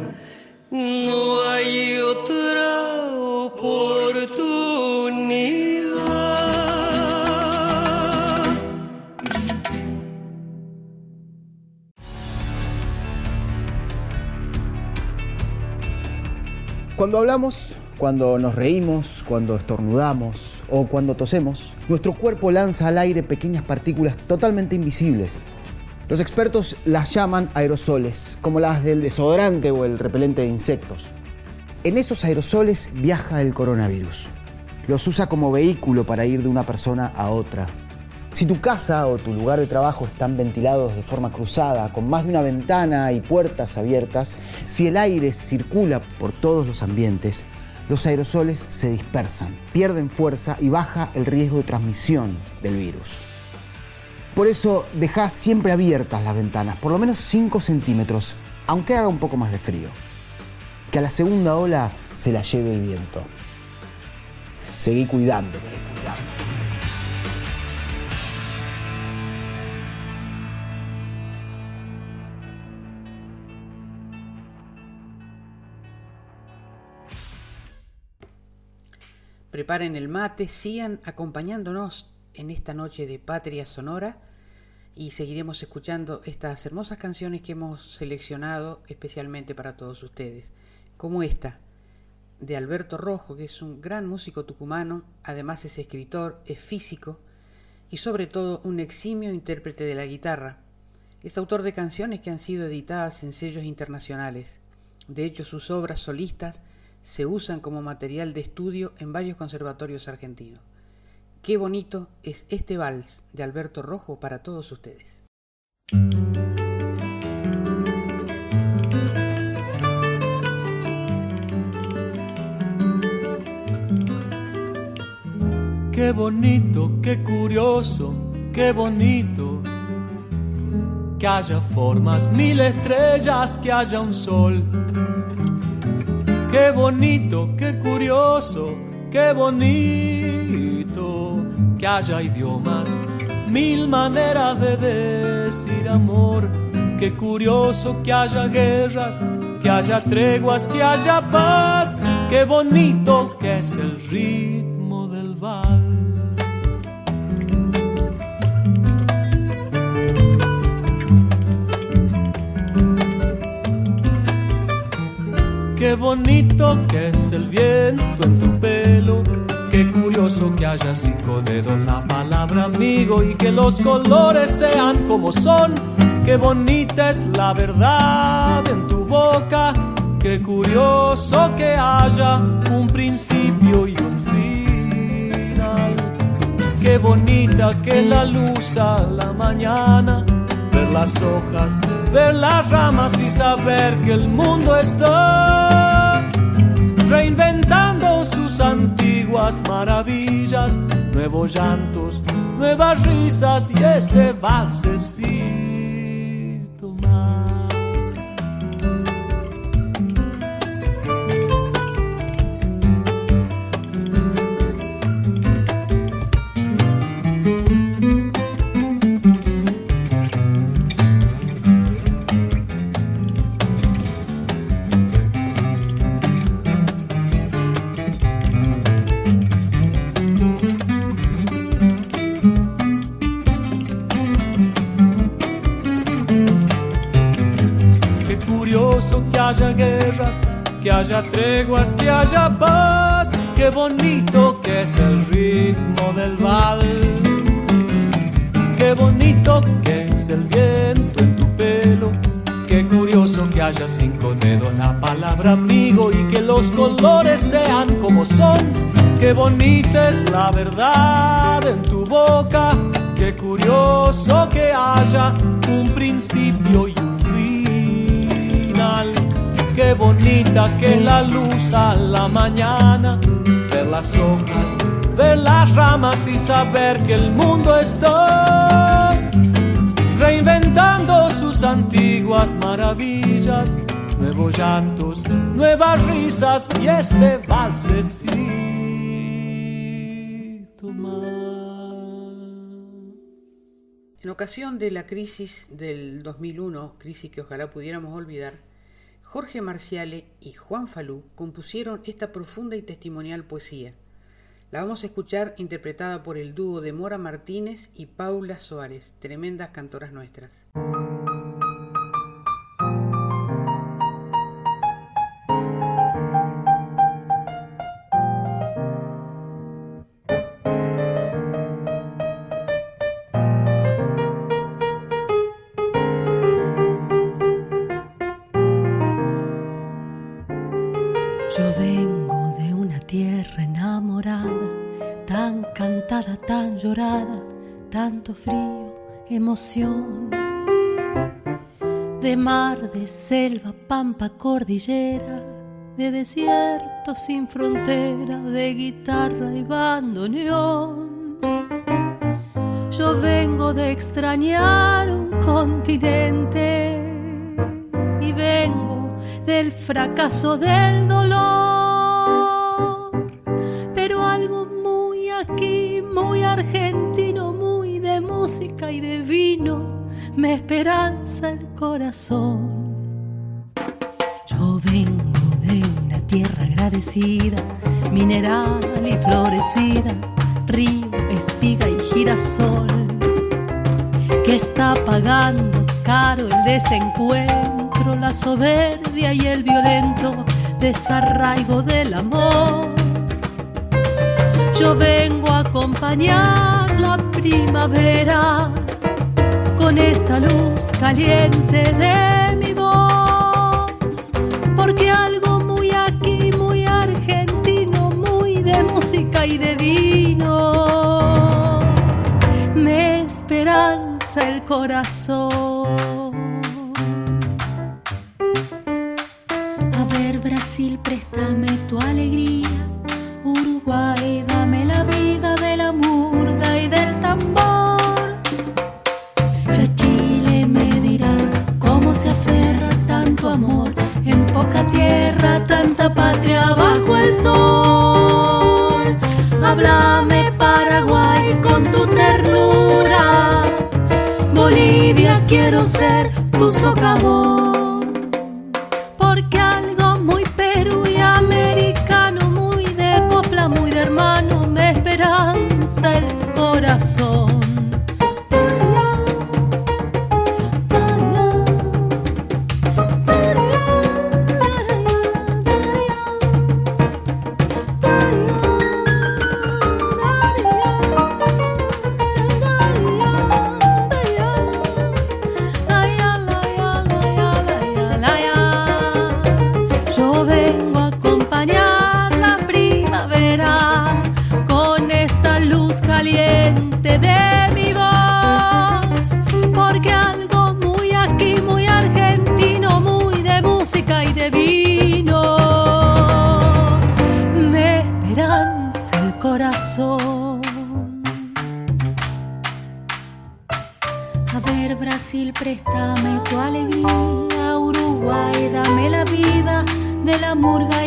no hay otra oportunidad.
Cuando hablamos, cuando nos reímos, cuando estornudamos o cuando tosemos, nuestro cuerpo lanza al aire pequeñas partículas totalmente invisibles. Los expertos las llaman aerosoles, como las del desodorante o el repelente de insectos. En esos aerosoles viaja el coronavirus. Los usa como vehículo para ir de una persona a otra. Si tu casa o tu lugar de trabajo están ventilados de forma cruzada, con más de una ventana y puertas abiertas, si el aire circula por todos los ambientes, los aerosoles se dispersan, pierden fuerza y baja el riesgo de transmisión del virus. Por eso deja siempre abiertas las ventanas, por lo menos 5 centímetros, aunque haga un poco más de frío. Que a la segunda ola se la lleve el viento. Seguí cuidándote.
Preparen el mate, sigan acompañándonos en esta noche de Patria Sonora y seguiremos escuchando estas hermosas canciones que hemos seleccionado especialmente para todos ustedes, como esta de Alberto Rojo, que es un gran músico tucumano, además es escritor, es físico y sobre todo un eximio intérprete de la guitarra. Es autor de canciones que han sido editadas en sellos internacionales. De hecho, sus obras solistas se usan como material de estudio en varios conservatorios argentinos. Qué bonito es este vals de Alberto Rojo para todos ustedes.
Qué bonito, qué curioso, qué bonito. Que haya formas, mil estrellas, que haya un sol Qué bonito, qué curioso, qué bonito que haya idiomas, mil maneras de decir amor. Qué curioso que haya guerras, que haya treguas, que haya paz. Qué bonito que es el ritmo del vals. Qué bonito que es el viento en tu pelo, curioso
que haya cinco dedos la palabra amigo y que los colores sean como son. Qué bonita es la verdad en tu boca. Qué curioso que haya un principio y un final. Qué bonita que la luz a la mañana. Ver las hojas, ver las ramas y saber que el mundo está reinventando antiguas maravillas, nuevos llantos, nuevas risas y este valsecito treguas, que haya paz. Qué bonito que es el ritmo del vals. Qué bonito que es el viento en tu pelo. Qué curioso que haya cinco dedos la palabra amigo y que los colores sean como son. Qué bonita es la verdad en tu boca. Qué curioso que haya un principio y un final. Qué bonita que es la luz a la mañana. Ver las hojas, ver las ramas y saber que el mundo está reinventando sus antiguas maravillas. Nuevos llantos, nuevas risas y este valsecito más.
En ocasión de la crisis del 2001, crisis que ojalá pudiéramos olvidar, Jorge Marciale y Juan Falú compusieron esta profunda y testimonial poesía. La vamos a escuchar interpretada por el dúo de Mora Martínez y Paula Soares, tremendas cantoras nuestras.
Tanto frío, emoción. De mar, de selva, pampa, cordillera, de desierto sin frontera, de guitarra y bandoneón. Yo vengo de extrañar un continente y vengo del fracaso del dolor. Me esperanza el corazón. Yo vengo de una tierra agradecida, mineral y florecida, río, espiga y girasol, que está pagando caro el desencuentro, la soberbia y el violento desarraigo del amor. Yo vengo a acompañar la primavera con esta luz caliente de mi voz, porque algo muy aquí, muy argentino, muy de música y de vino, me esperanza el corazón.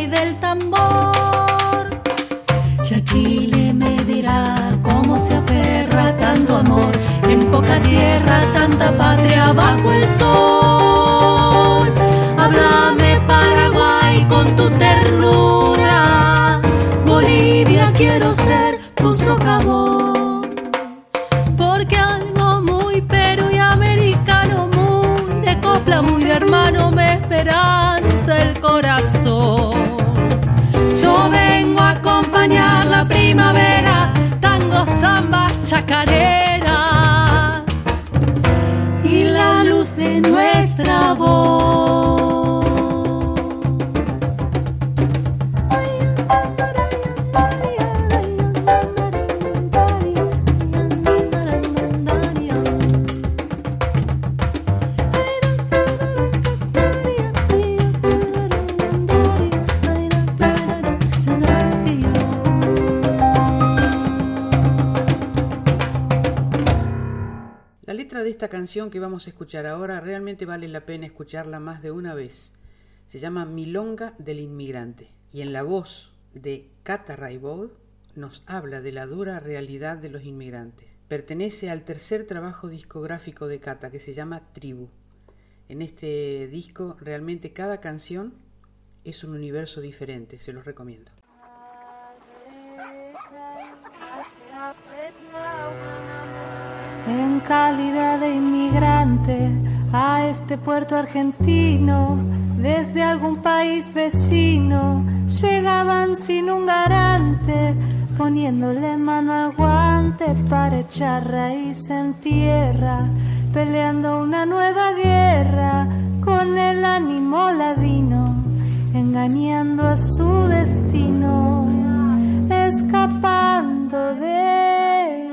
Y del tambor. Ya Chile me dirá cómo se aferra tanto amor en poca tierra, tanta patria bajo el sol. Háblame Paraguay con tu ternura, Bolivia quiero ser tu socavón.
Yo vengo a acompañar la primavera, tango, samba, chacarera y la luz de nuestra voz.
Esta canción que vamos a escuchar ahora realmente vale la pena escucharla más de una vez. Se llama Milonga del Inmigrante y en la voz de Cata Raibol nos habla de la dura realidad de los inmigrantes. Pertenece al tercer trabajo discográfico de Cata que se llama Tribu. En este disco realmente cada canción es un universo diferente, se los recomiendo.
En calidad de inmigrante a este puerto argentino, desde algún país vecino, llegaban sin un garante, poniéndole mano al guante para echar raíz en tierra, peleando una nueva guerra con el ánimo ladino, engañando a su destino, escapando de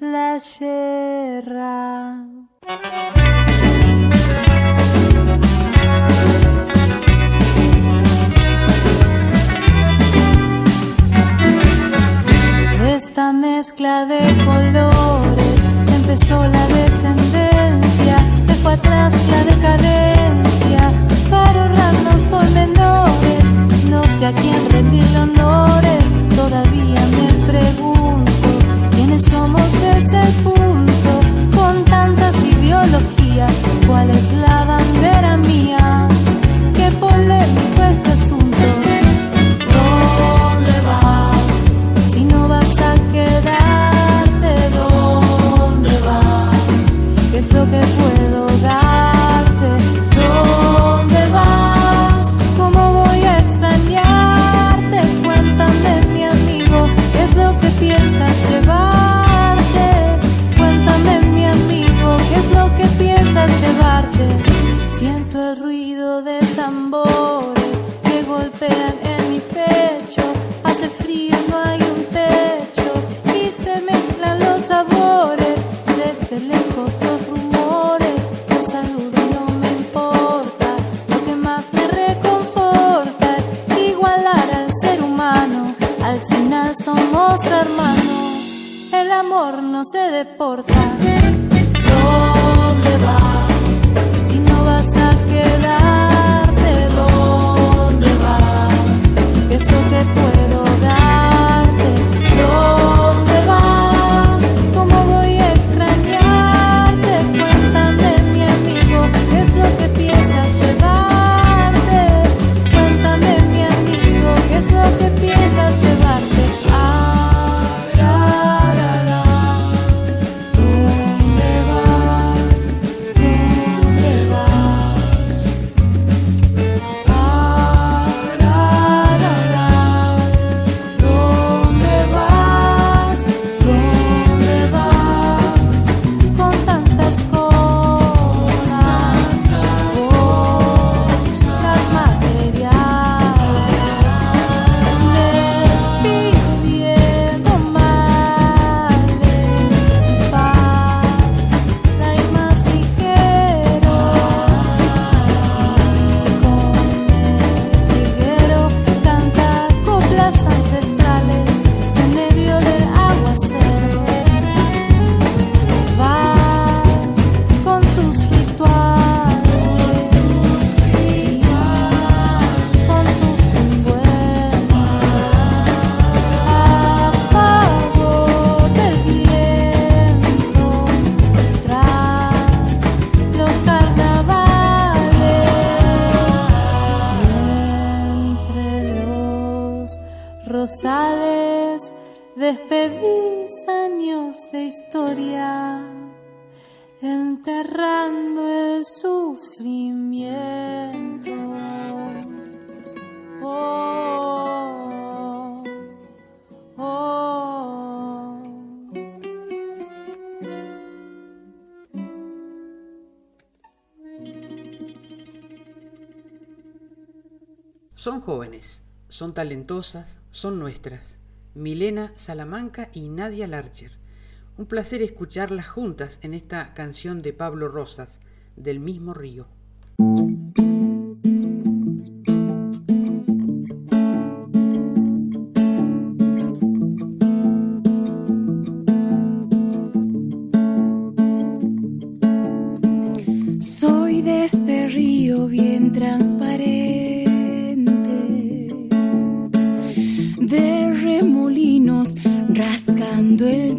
la guerra. De esta mezcla de colores empezó la descendencia, dejó atrás la decadencia para ahorrar los pormenores. No sé a quién rendirle honores, todavía me pregunto somos es el punto. Con tantas ideologías, ¿cuál es la bandera mía? Siento el ruido de tambores que golpean en mi pecho. Hace frío, no hay un techo y se mezclan los sabores. Desde lejos los rumores, los saludo no me importa. Lo que más me reconforta es igualar al ser humano. Al final somos hermanos, el amor no se deporta.
Son jóvenes, son talentosas, son nuestras. Milena Salamanca y Nadia Larcher. Un placer escucharlas juntas en esta canción de Pablo Rosas, del mismo río.
Cuando el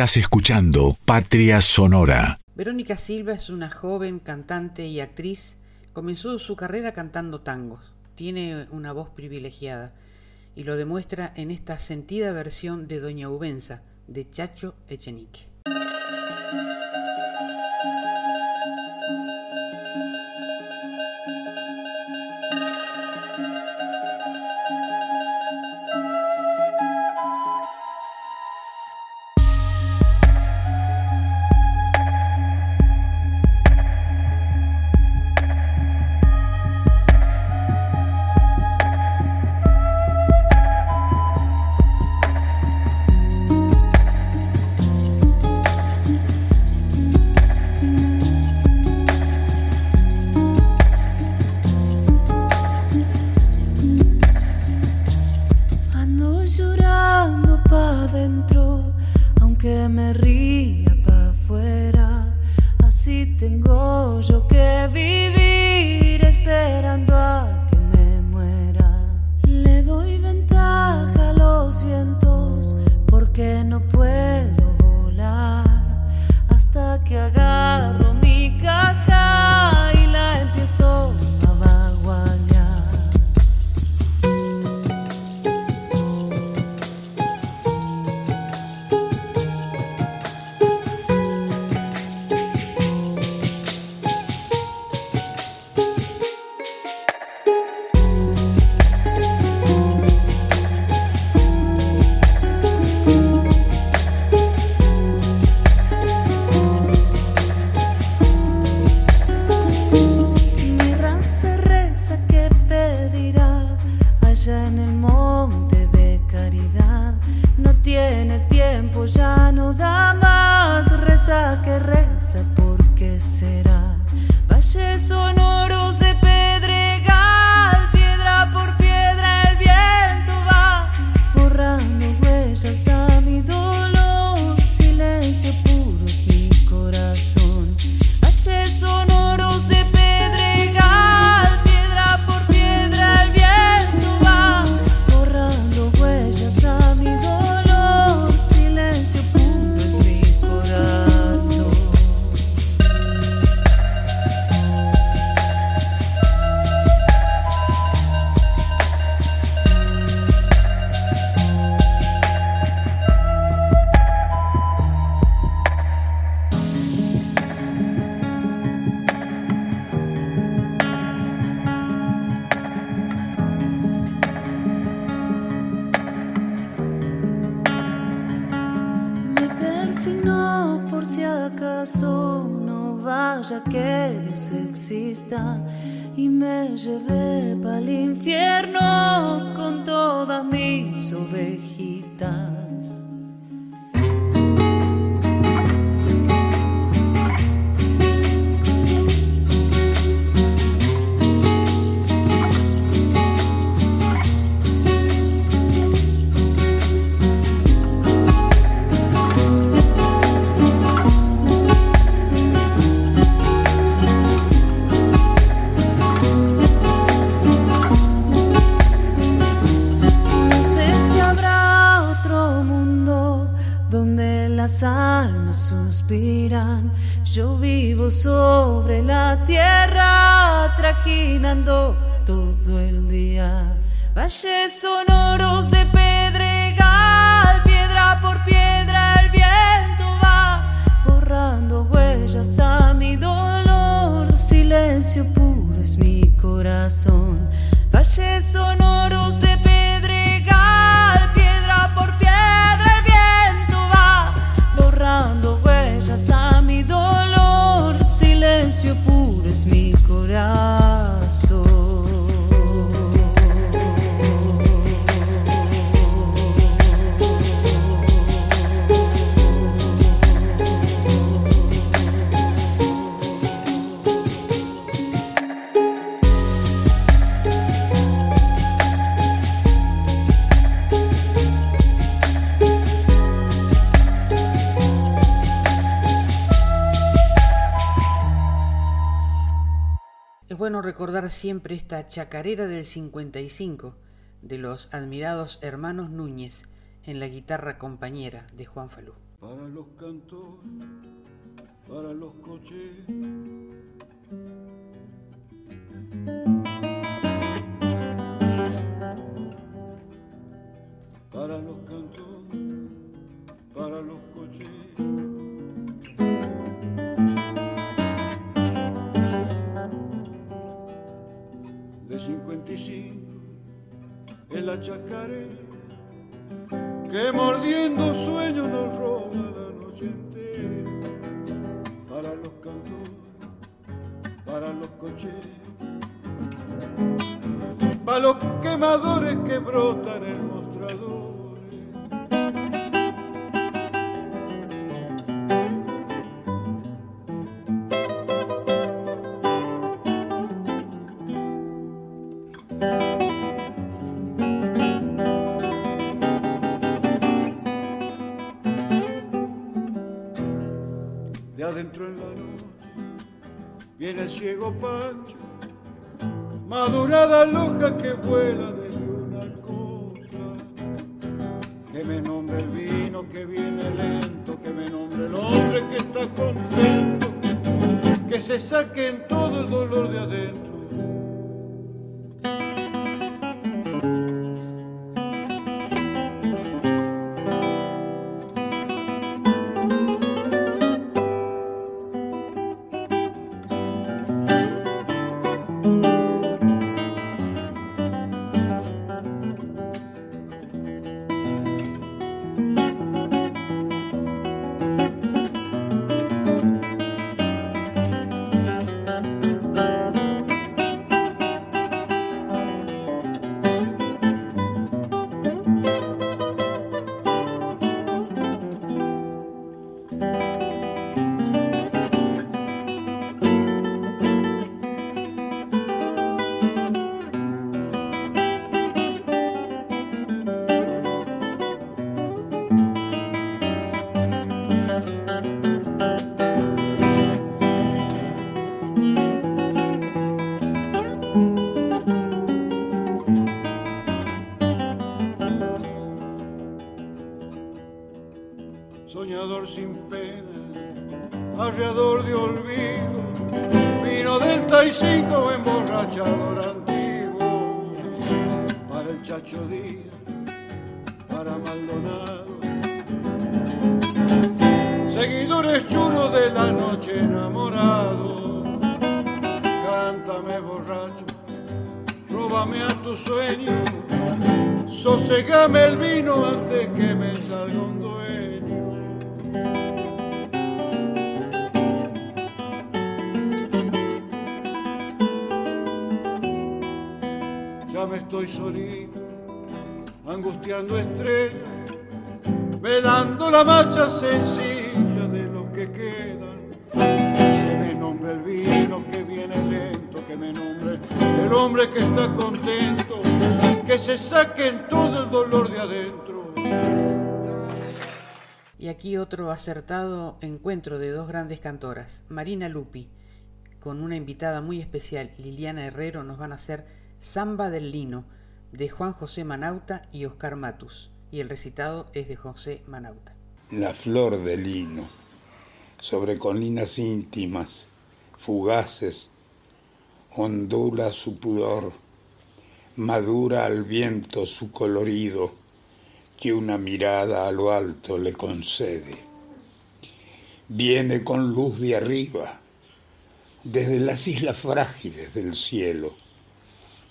Estás escuchando Patria Sonora. Verónica Silva es una joven cantante y actriz. Comenzó su carrera cantando tangos. Tiene una voz privilegiada y lo demuestra en esta sentida versión de Doña Ubenza de Chacho Echenique. 있다 Yo vivo sobre la tierra, trajinando todo el día. Valles sonoros de pedregal, piedra por piedra el viento va, borrando huellas a
mi dolor.
Silencio puro es mi corazón. Valles sonoros de pedregal. 了。Recordar siempre esta chacarera del 55 de los admirados hermanos Núñez en la guitarra compañera de Juan Falú.
para los cantores, para los coches. Para los cantores, para los 55 en la chacarera que mordiendo sueños nos roba la noche entera. Para los cantores, para los coches, para los quemadores que brotan en mostradores. Viene el ciego Pancho, madurada loja que vuela desde una copla. Que me nombre el vino que viene lento, que me nombre el hombre que está contento, que se saquen todo el dolor de adentro. Soñador sin pena, arreador de olvido, vino del Tai cinco emborrachador antiguo, para el Chacho Díaz, para Maldonado, seguidores churos de la noche enamorado, cántame borracho, róbame a tu sueño, sosegame el vino antes que me salga un dueño. Estoy solito, angustiando estrellas, velando la marcha sencilla de los que quedan. Que me nombre el vino que viene lento, que me nombre el hombre que está contento, que se saquen todo el dolor de adentro.
Y aquí otro acertado encuentro de dos grandes cantoras. Marina Lupi, con una invitada muy especial, Liliana Herrero, nos van a hacer Samba del Lino, de Juan José Manauta y Oscar Matus. Y el recitado es de José Manauta.
La flor de lino, sobre colinas íntimas, fugaces, ondula su pudor, madura al viento su colorido, que una mirada a lo alto le concede. Viene con luz de arriba, desde las islas frágiles del cielo,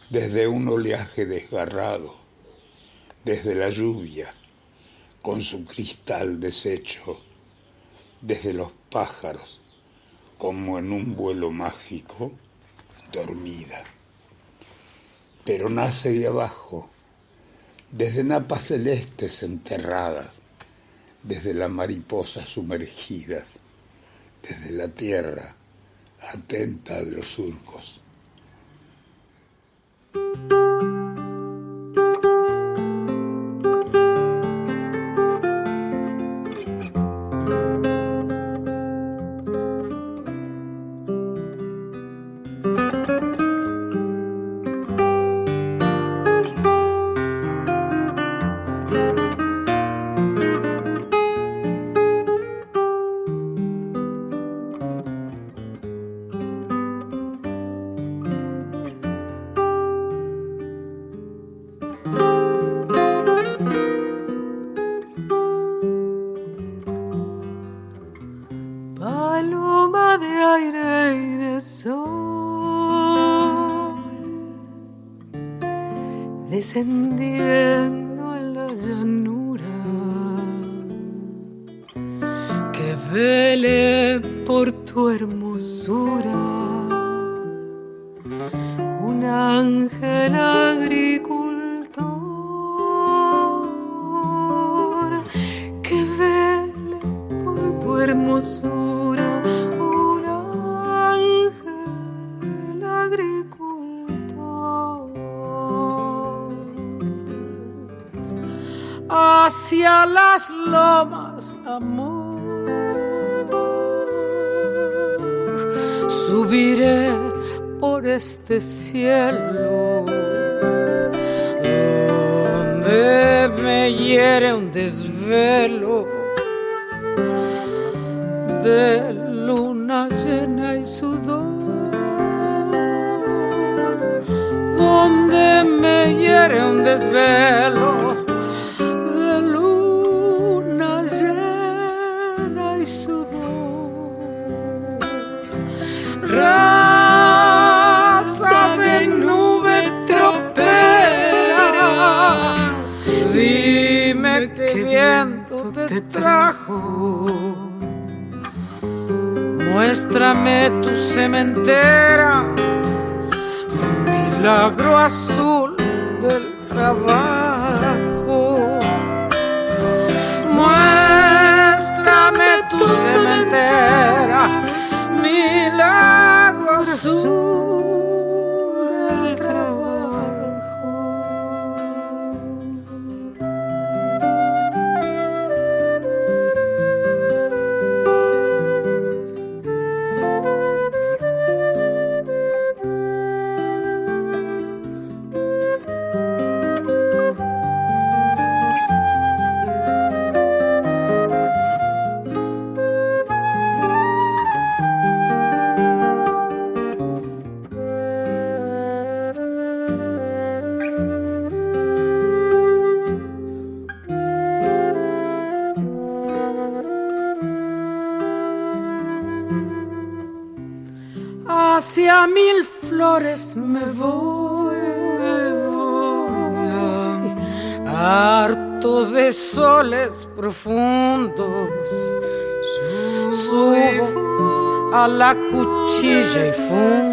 desde un oleaje desgarrado, desde la lluvia, con su cristal deshecho, desde los pájaros, como en un vuelo mágico, dormida. Pero nace de abajo, desde napas celestes enterradas, desde las mariposas sumergidas, desde la tierra atenta de los surcos.
Thank you. Subiré por este cielo donde me hiere un desvelo de luna llena y sudor donde me hiere un desvelo te trajo muéstrame tu cementera milagro azul del trabajo. Flores me voy, me voy, harto de soles profundos. Subo a la cuchilla y fundo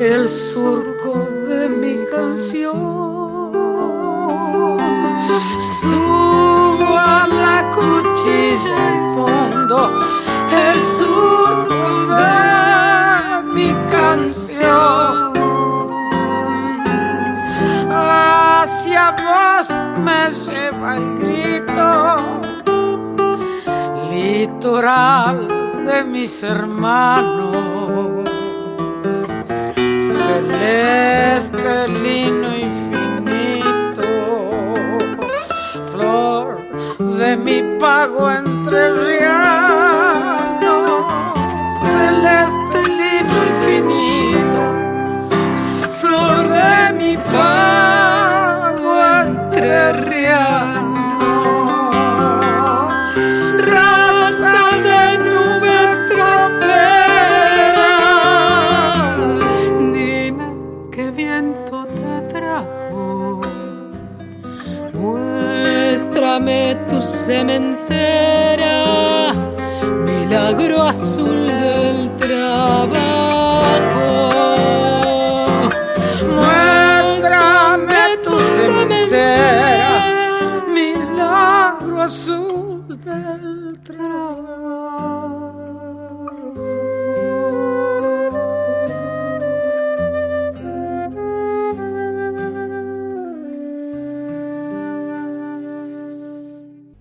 el surco de mis hermanos. Celeste, lino infinito, flor de mi pago entre celeste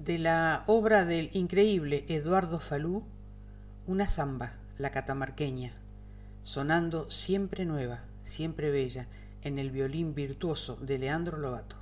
De
la obra del increíble Eduardo Falú, una zamba, la catamarqueña, sonando siempre nueva, siempre bella, en el violín virtuoso de Leandro Lobato.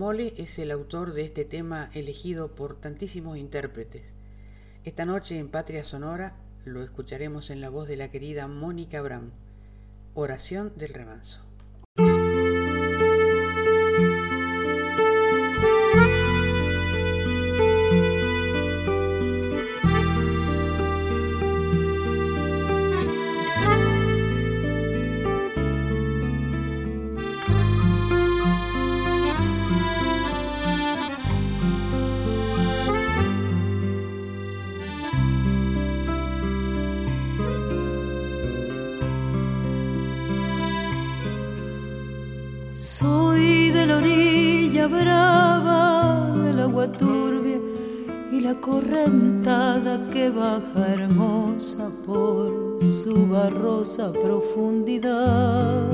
Mole es el autor de este tema elegido por tantísimos intérpretes. Esta noche en Patria Sonora lo escucharemos en la voz de la querida Mónica Abraham. Oración del remanso.
Que baja hermosa por su barrosa profundidad.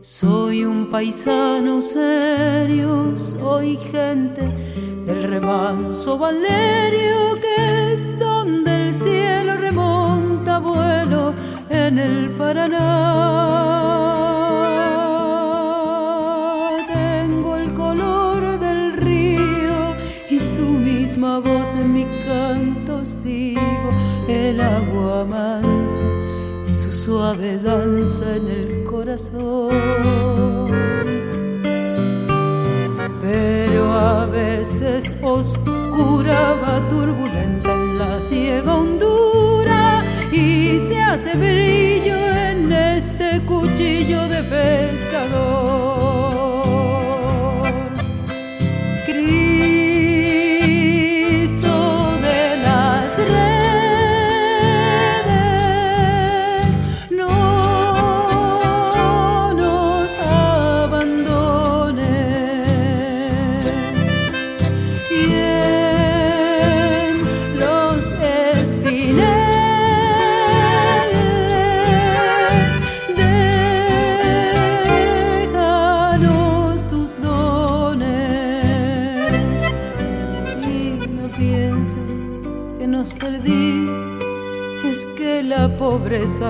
Soy un paisano serio, soy gente del remanso Valerio que es donde el cielo remonta vuelo en el Paraná. El agua mansa y su suave danza en el corazón. Pero a veces oscura va turbulenta en la ciega hondura y se hace brillo en este cuchillo de pescador.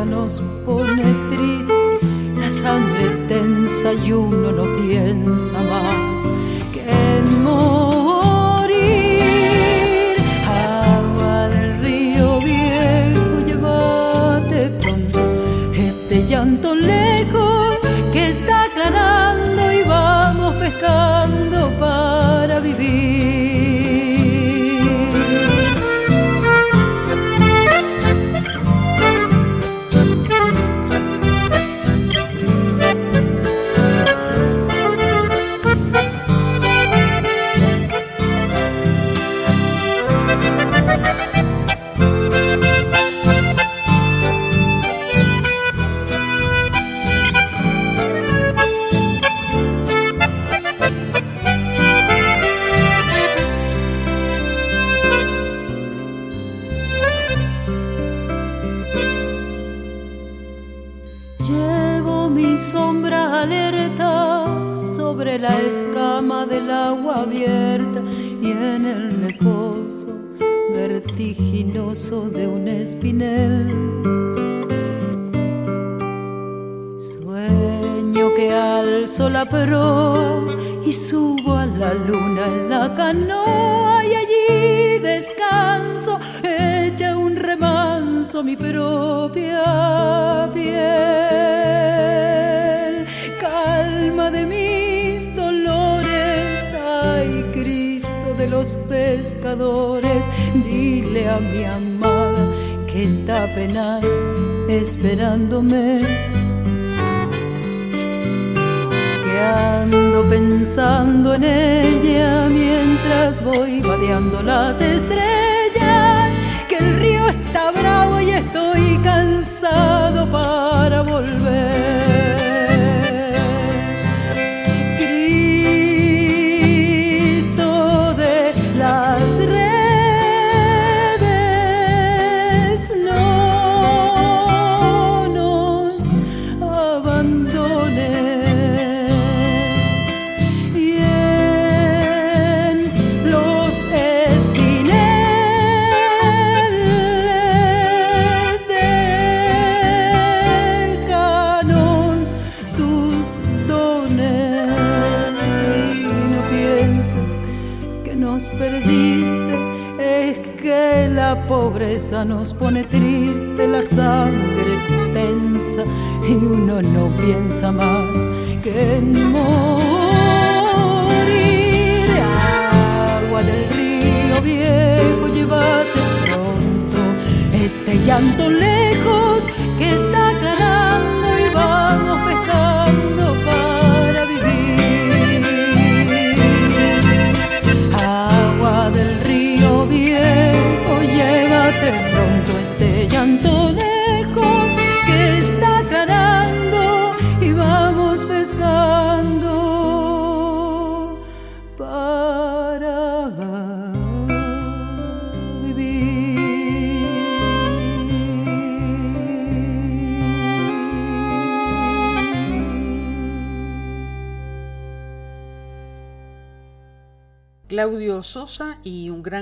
Nos pone triste. La sangre tensa y uno no piensa más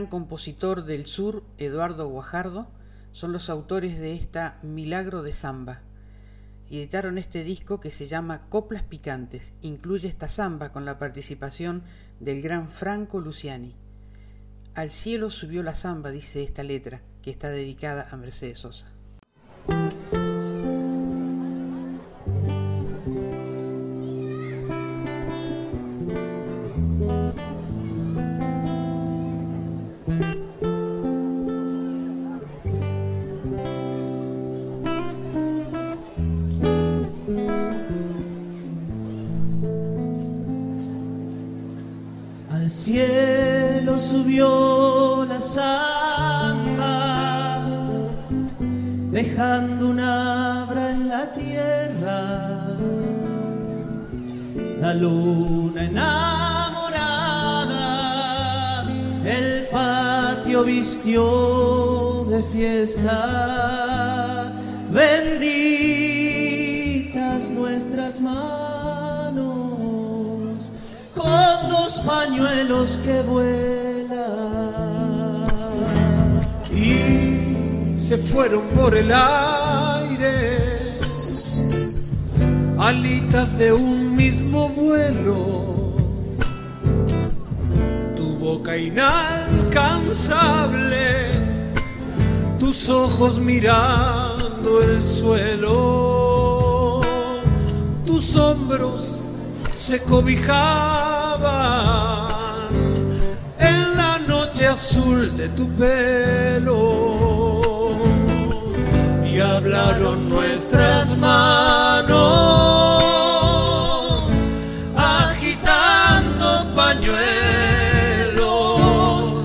compositor del sur, Eduardo Guajardo, son los autores de esta Milagro de Samba. Editaron este disco que se llama Coplas Picantes. Incluye esta samba con la participación del gran Franco Luciani. Al cielo subió la samba, dice esta letra, que está dedicada a Mercedes Sosa.
Subió la samba, dejando una abra en la tierra. La luna enamorada, el patio vistió de fiesta. Benditas nuestras manos con dos pañuelos que vuelan.
Se fueron por el aire, alitas de un mismo vuelo, tu boca inalcanzable, tus ojos mirando el suelo, tus hombros se cobijaban en la noche azul de tu pelo hablaron nuestras manos agitando pañuelos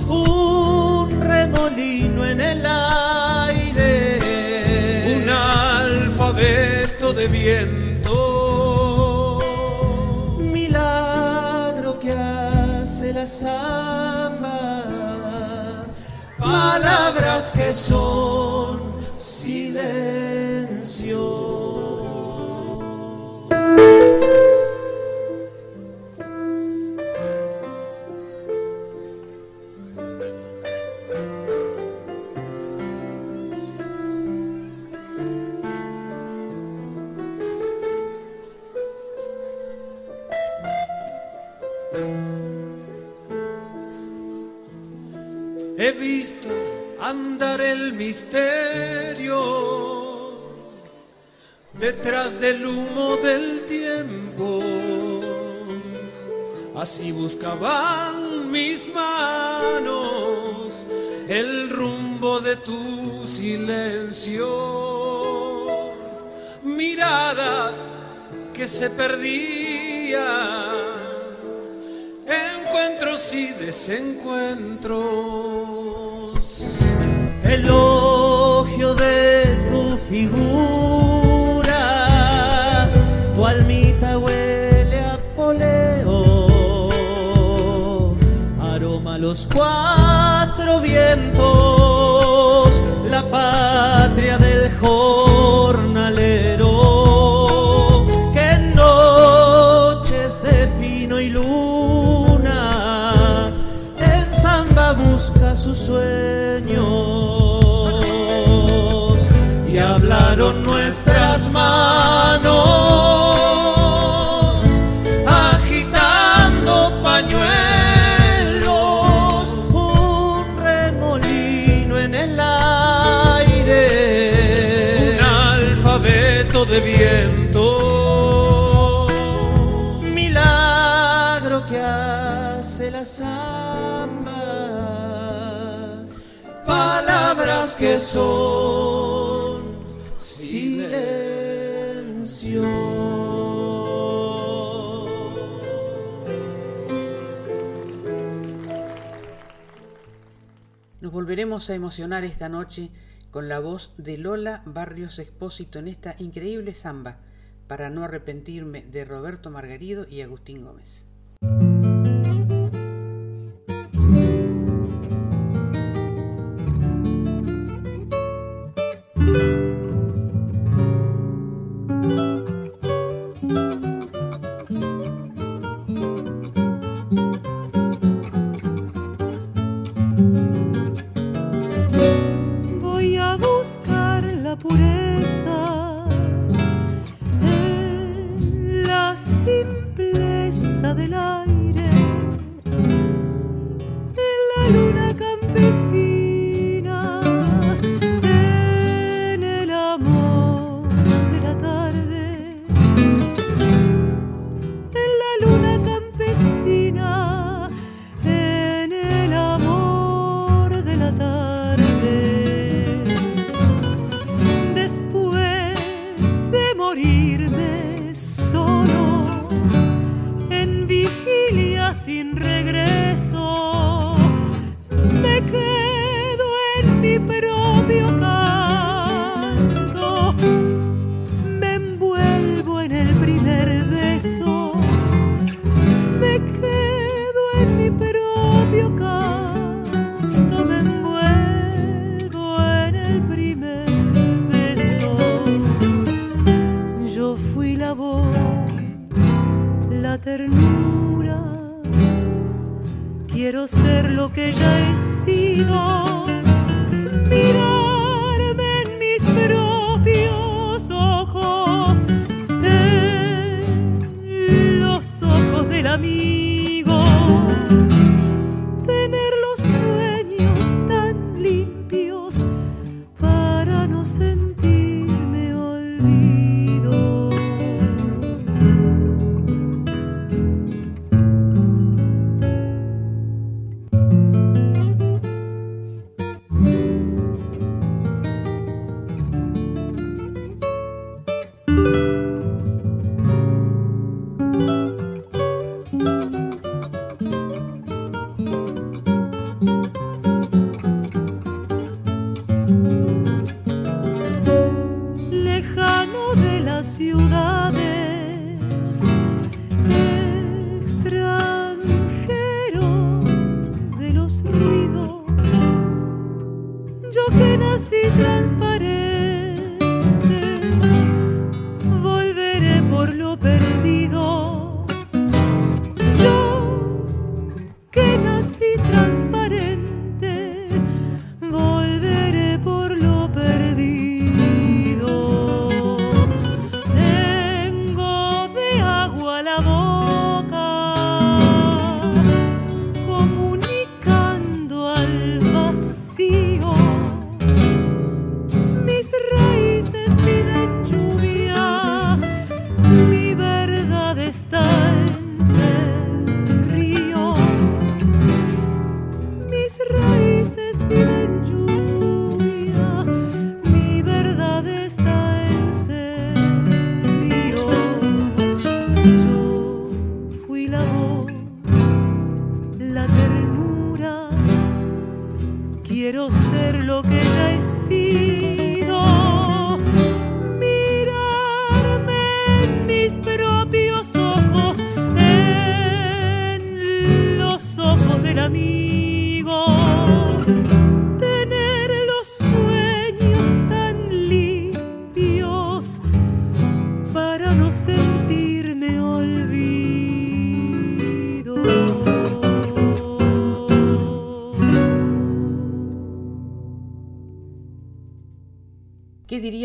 un remolino en el aire,
un alfabeto de viento.
Milagro que hace la samba, palabras que son
detrás del humo del tiempo. Así buscaban mis manos el rumbo de tu silencio. Miradas que se perdían encuentros y desencuentros.
elogio de tu figura, los cuatro vientos, la patria del jornalero, que en noches de fino y luna, en samba busca sus sueños. Y hablaron nuestras manos samba, palabras que son silencio.
Nos volveremos a emocionar esta noche con la voz de Lola Barrios Expósito en esta increíble samba, para no arrepentirme de Roberto Margarido y Agustín Gómez.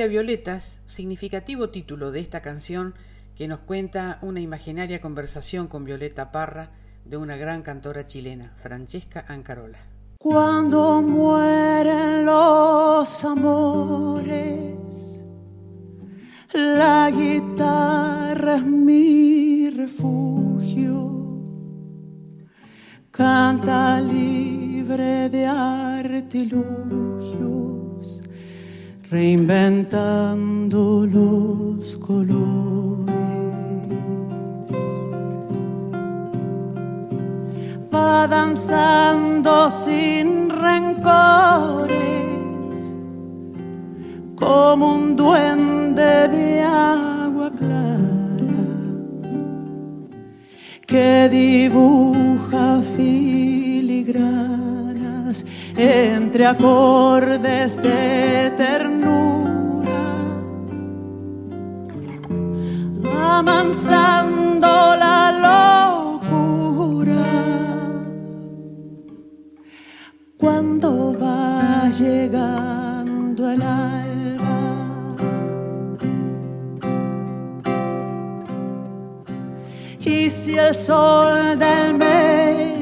Violetas, significativo título de esta canción que nos cuenta una imaginaria conversación con Violeta Parra de una gran cantora chilena, Francesca Ancarola.
Cuando mueren los amores, la guitarra es mi refugio, canta libre de artilugio reinventando los colores. Va danzando sin rencores como un duende de agua clara que dibuja entre acordes de ternura, amansando la locura. Cuando va llegando el Y si el sol del mediodía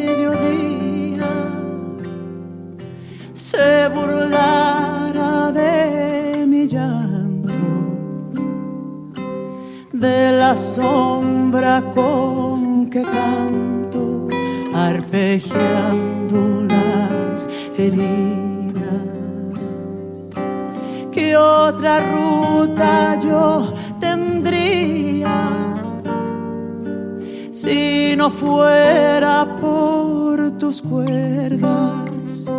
se burlara de mi llanto, de la sombra con que canto, arpegiando las heridas, ¿qué otra ruta yo tendría? si no fuera por tus cuerdas.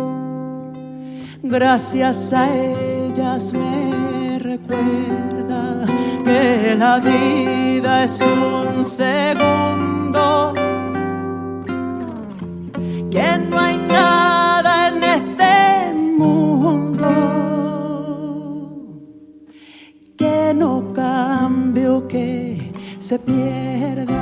Gracias a ellas me recuerda que la vida es un segundo, que no hay nada en este mundo que no cambio, que se pierda.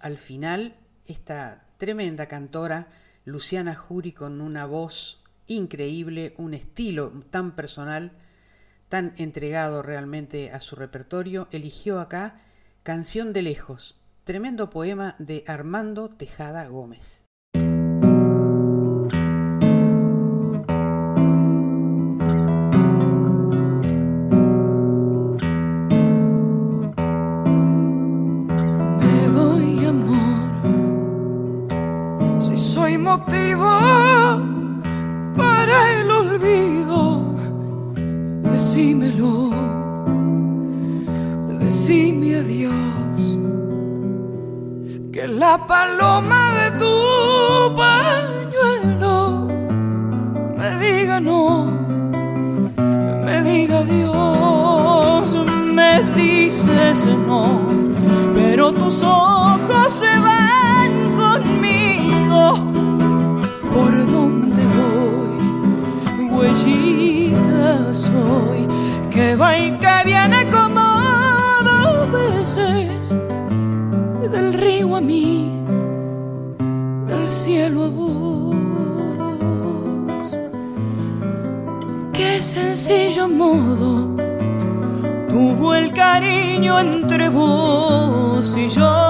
Al final esta tremenda cantora Luciana Jury con una voz increíble, un estilo tan personal, tan entregado realmente a su repertorio, eligió acá Canción de Lejos, tremendo poema de Armando Tejada Gómez.
Paloma de tu pañuelo. Me diga no, me diga adiós, me dices no. Pero tus ojos se van conmigo. Por donde voy huellita soy. Que va y que viene sencillo modo tuvo el cariño entre vos y yo.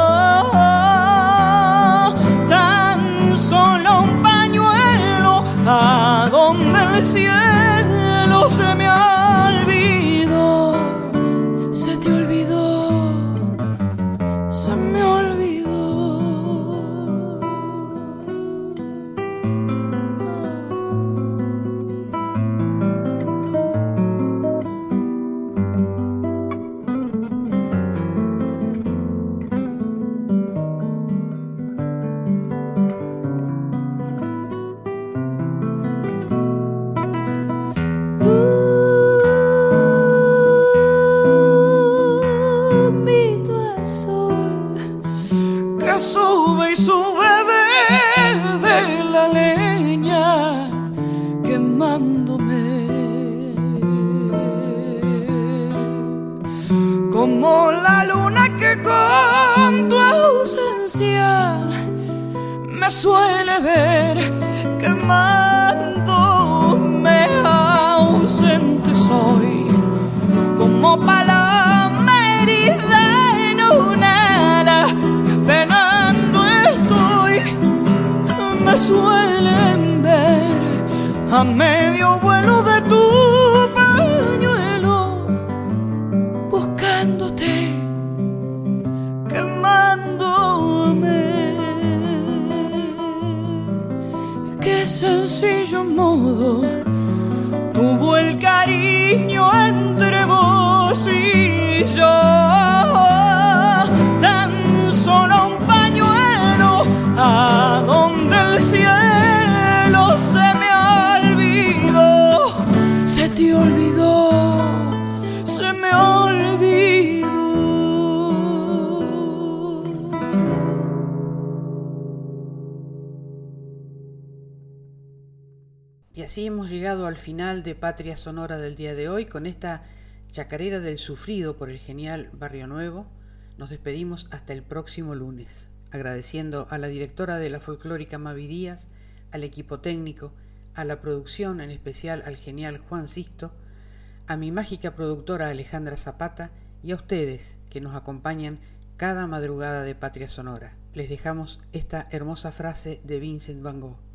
Patria Sonora del día de hoy con esta chacarera del sufrido por el genial Barrio Nuevo. Nos despedimos hasta el próximo lunes, agradeciendo a la directora de la folclórica Mavi Díaz, al equipo técnico, a la producción, en especial al genial Juan Sisto, a mi mágica productora Alejandra Zapata y a ustedes que nos acompañan cada madrugada de Patria Sonora. Les dejamos esta hermosa frase de Vincent Van Gogh.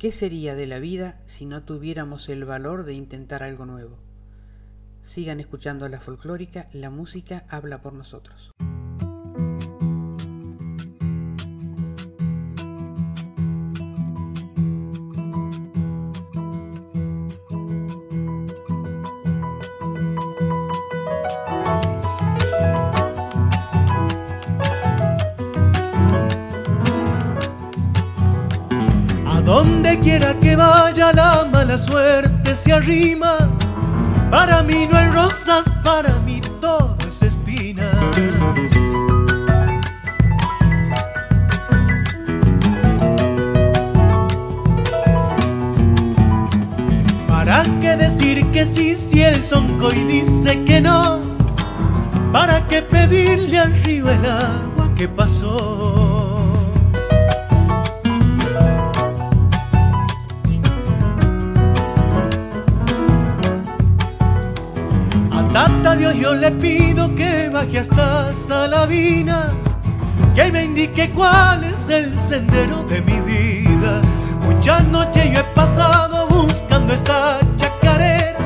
¿Qué sería de la vida si no tuviéramos el valor de intentar algo nuevo? Sigan escuchando la folclórica, la música habla por nosotros.
Mala suerte se arrima. Para mí no hay rosas, para mí todo es espinas. ¿Para qué decir que sí si el soncoy dice que no? ¿Para qué pedirle al río el agua que pasó. Que hasta Salavina, que me indique cuál es el sendero de mi vida. Muchas noches yo he pasado buscando esta chacarera,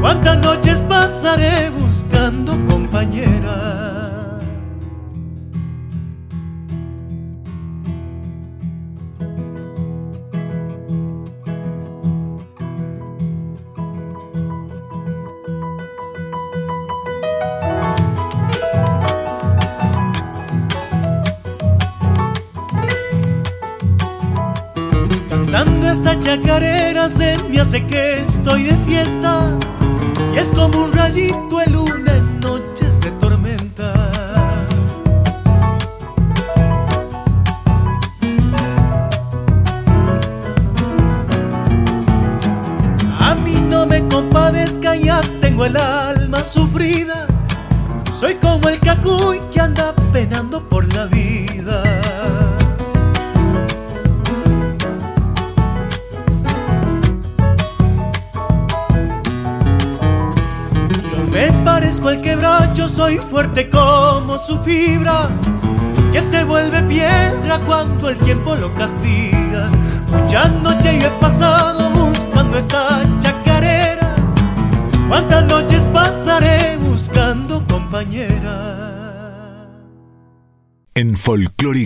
cuántas noches pasaré buscando compañera. Me hace que estoy de fiesta y es como un rayito de luna